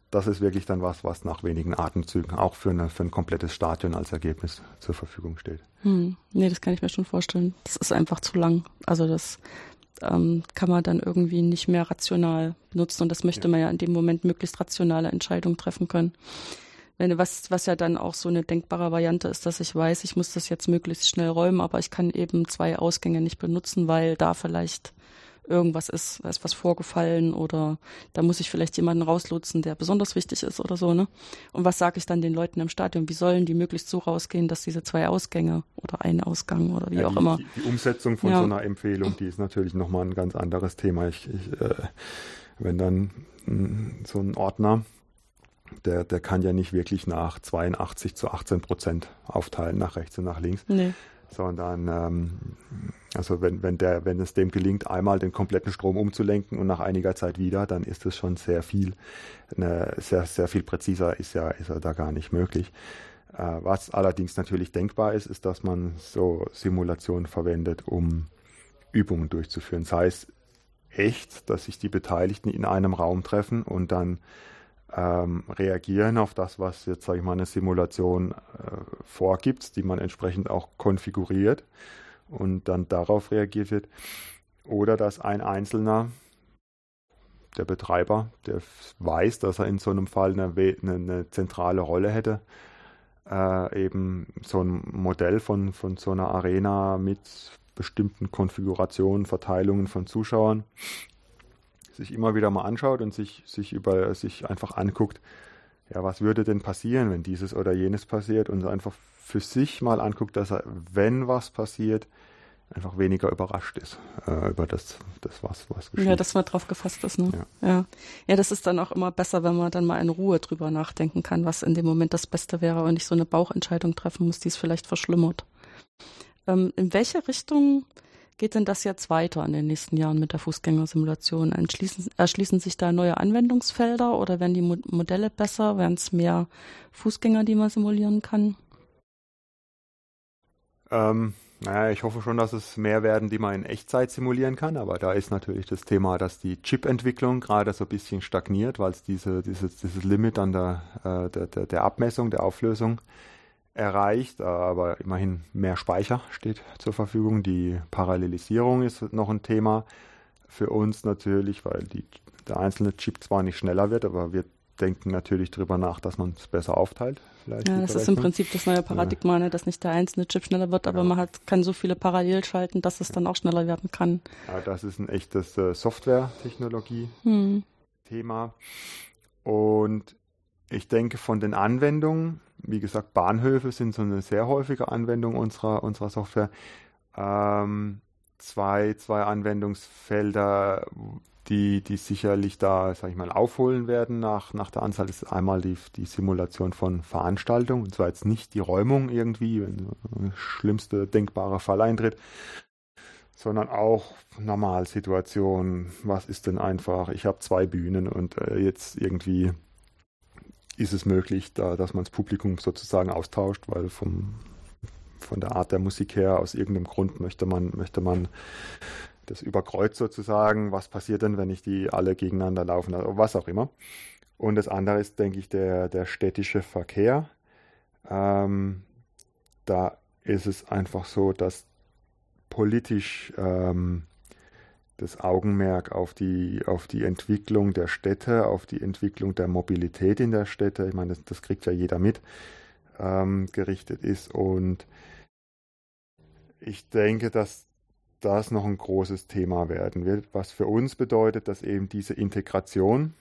das ist wirklich dann was, was nach wenigen Atemzügen auch für, eine, für ein komplettes Stadion als Ergebnis zur Verfügung steht. Hm. Nee, das kann ich mir schon vorstellen. Das ist einfach zu lang. Also das ähm, kann man dann irgendwie nicht mehr rational benutzen und das möchte ja. man ja in dem Moment möglichst rationale Entscheidungen treffen können wenn, was, was ja dann auch so eine denkbare Variante ist, dass ich weiß, ich muss das jetzt möglichst schnell räumen, aber ich kann eben zwei Ausgänge nicht benutzen, weil da vielleicht irgendwas ist, da ist was vorgefallen oder da muss ich vielleicht jemanden rauslotsen, der besonders wichtig ist oder so, ne? Und was sage ich dann den Leuten im Stadion? Wie sollen die möglichst so rausgehen, dass diese zwei Ausgänge oder ein Ausgang oder wie ja, auch die, immer. Die, die Umsetzung von ja. so einer Empfehlung, die ist natürlich nochmal ein ganz anderes Thema. Ich, ich äh, wenn dann mh, hm, so ein Ordner der, der kann ja nicht wirklich nach 82 zu 18 Prozent aufteilen, nach rechts und nach links. Nee. Sondern ähm, also wenn, wenn der, wenn es dem gelingt, einmal den kompletten Strom umzulenken und nach einiger Zeit wieder, dann ist es schon sehr viel, eine, sehr, sehr viel präziser ist ja, ist ja da gar nicht möglich. Äh, was allerdings natürlich denkbar ist, ist, dass man so Simulationen verwendet, um Übungen durchzuführen. Sei es echt, dass sich die Beteiligten in einem Raum treffen und dann ähm, reagieren auf das, was jetzt, sage ich mal, eine Simulation äh, vorgibt, die man entsprechend auch konfiguriert und dann darauf reagiert wird. Oder dass ein Einzelner, der Betreiber, der weiß, dass er in so einem Fall eine, eine, eine zentrale Rolle hätte, äh, eben so ein Modell von, von so einer Arena mit bestimmten Konfigurationen, Verteilungen von Zuschauern sich immer wieder mal anschaut und sich, sich über sich einfach anguckt, ja, was würde denn passieren, wenn dieses oder jenes passiert und einfach für sich mal anguckt, dass er, wenn was passiert, einfach weniger überrascht ist äh, über das, das was, was geschieht. Ja, dass man drauf gefasst ist, ne? Ja. ja. Ja, das ist dann auch immer besser, wenn man dann mal in Ruhe drüber nachdenken kann, was in dem Moment das Beste wäre und nicht so eine Bauchentscheidung treffen muss, die es vielleicht verschlimmert. Ähm, in welche Richtung geht denn das jetzt weiter in den nächsten Jahren mit der Fußgängersimulation? erschließen sich da neue Anwendungsfelder oder werden die Modelle besser? Werden es mehr Fußgänger, die man simulieren kann? Ähm, naja, ich hoffe schon, dass es mehr werden, die man in Echtzeit simulieren kann, aber da ist natürlich das Thema, dass die Chip-Entwicklung gerade so ein bisschen stagniert, weil es diese, dieses, dieses Limit an der, äh, der, der, der Abmessung, der Auflösung erreicht, aber immerhin mehr Speicher steht zur Verfügung. Die Parallelisierung ist noch ein Thema für uns natürlich, weil die, der einzelne Chip zwar nicht schneller wird, aber wir denken natürlich darüber nach, dass man es besser aufteilt. ja, das ist im Prinzip das neue Paradigma, ne, dass nicht der einzelne Chip schneller wird, aber ja. man hat, kann so viele parallel schalten, dass es dann auch schneller werden kann. Ja, das ist ein echtes äh, Software-Technologie-Thema. Hm. Und ich denke, von den Anwendungen wie gesagt, Bahnhöfe sind so eine sehr häufige Anwendung unserer, unserer Software. Ähm, zwei, zwei Anwendungsfelder, die, die sicherlich da, sag ich mal, aufholen werden nach, nach der Anzahl, ist einmal die, die Simulation von Veranstaltungen, und zwar jetzt nicht die Räumung irgendwie, wenn der schlimmste denkbare Fall eintritt, sondern auch Normalsituationen. Was ist denn einfach? Ich habe zwei Bühnen und äh, jetzt irgendwie ist es möglich, da, dass man das Publikum sozusagen austauscht, weil vom, von der Art der Musik her, aus irgendeinem Grund möchte man, möchte man das überkreuzt sozusagen. Was passiert denn, wenn ich die alle gegeneinander laufen, also was auch immer. Und das andere ist, denke ich, der, der städtische Verkehr. Ähm, da ist es einfach so, dass politisch ähm, das Augenmerk auf die, auf die Entwicklung der Städte, auf die Entwicklung der Mobilität in der Städte, ich meine, das, das kriegt ja jeder mit, ähm, gerichtet ist. Und ich denke, dass das noch ein großes Thema werden wird, was für uns bedeutet, dass eben diese Integration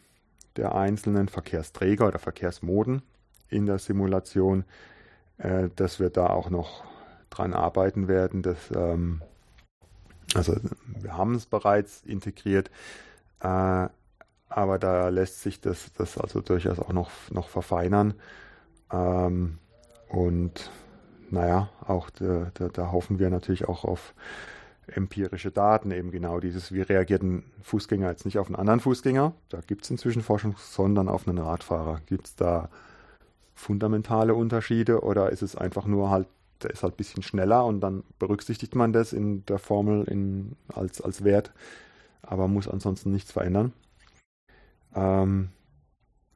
der einzelnen Verkehrsträger oder Verkehrsmoden in der Simulation, äh, dass wir da auch noch dran arbeiten werden, dass ähm, also wir haben es bereits integriert, äh, aber da lässt sich das, das also durchaus auch noch, noch verfeinern. Ähm, und naja, auch da, da, da, hoffen wir natürlich auch auf empirische Daten, eben genau dieses, wie reagiert ein Fußgänger jetzt nicht auf einen anderen Fußgänger, da gibt es inzwischen Forschung, sondern auf einen Radfahrer. Gibt es da fundamentale Unterschiede oder ist es einfach nur halt der ist halt ein bisschen schneller und dann berücksichtigt man das in der Formel in, als, als Wert, aber muss ansonsten nichts verändern. Ähm,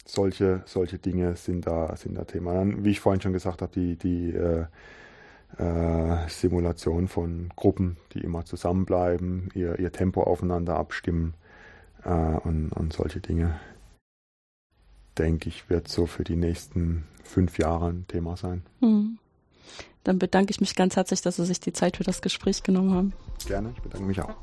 solche, solche Dinge sind da, sind da Thema. Dann, wie ich vorhin schon gesagt habe, die, die äh, äh, Simulation von Gruppen, die immer zusammenbleiben, ihr, ihr Tempo aufeinander abstimmen äh, und, und solche Dinge, denke ich, wird so für die nächsten fünf Jahre ein Thema sein. Mhm. Dann bedanke ich mich ganz herzlich, dass Sie sich die Zeit für das Gespräch genommen haben. Gerne, ich bedanke mich auch.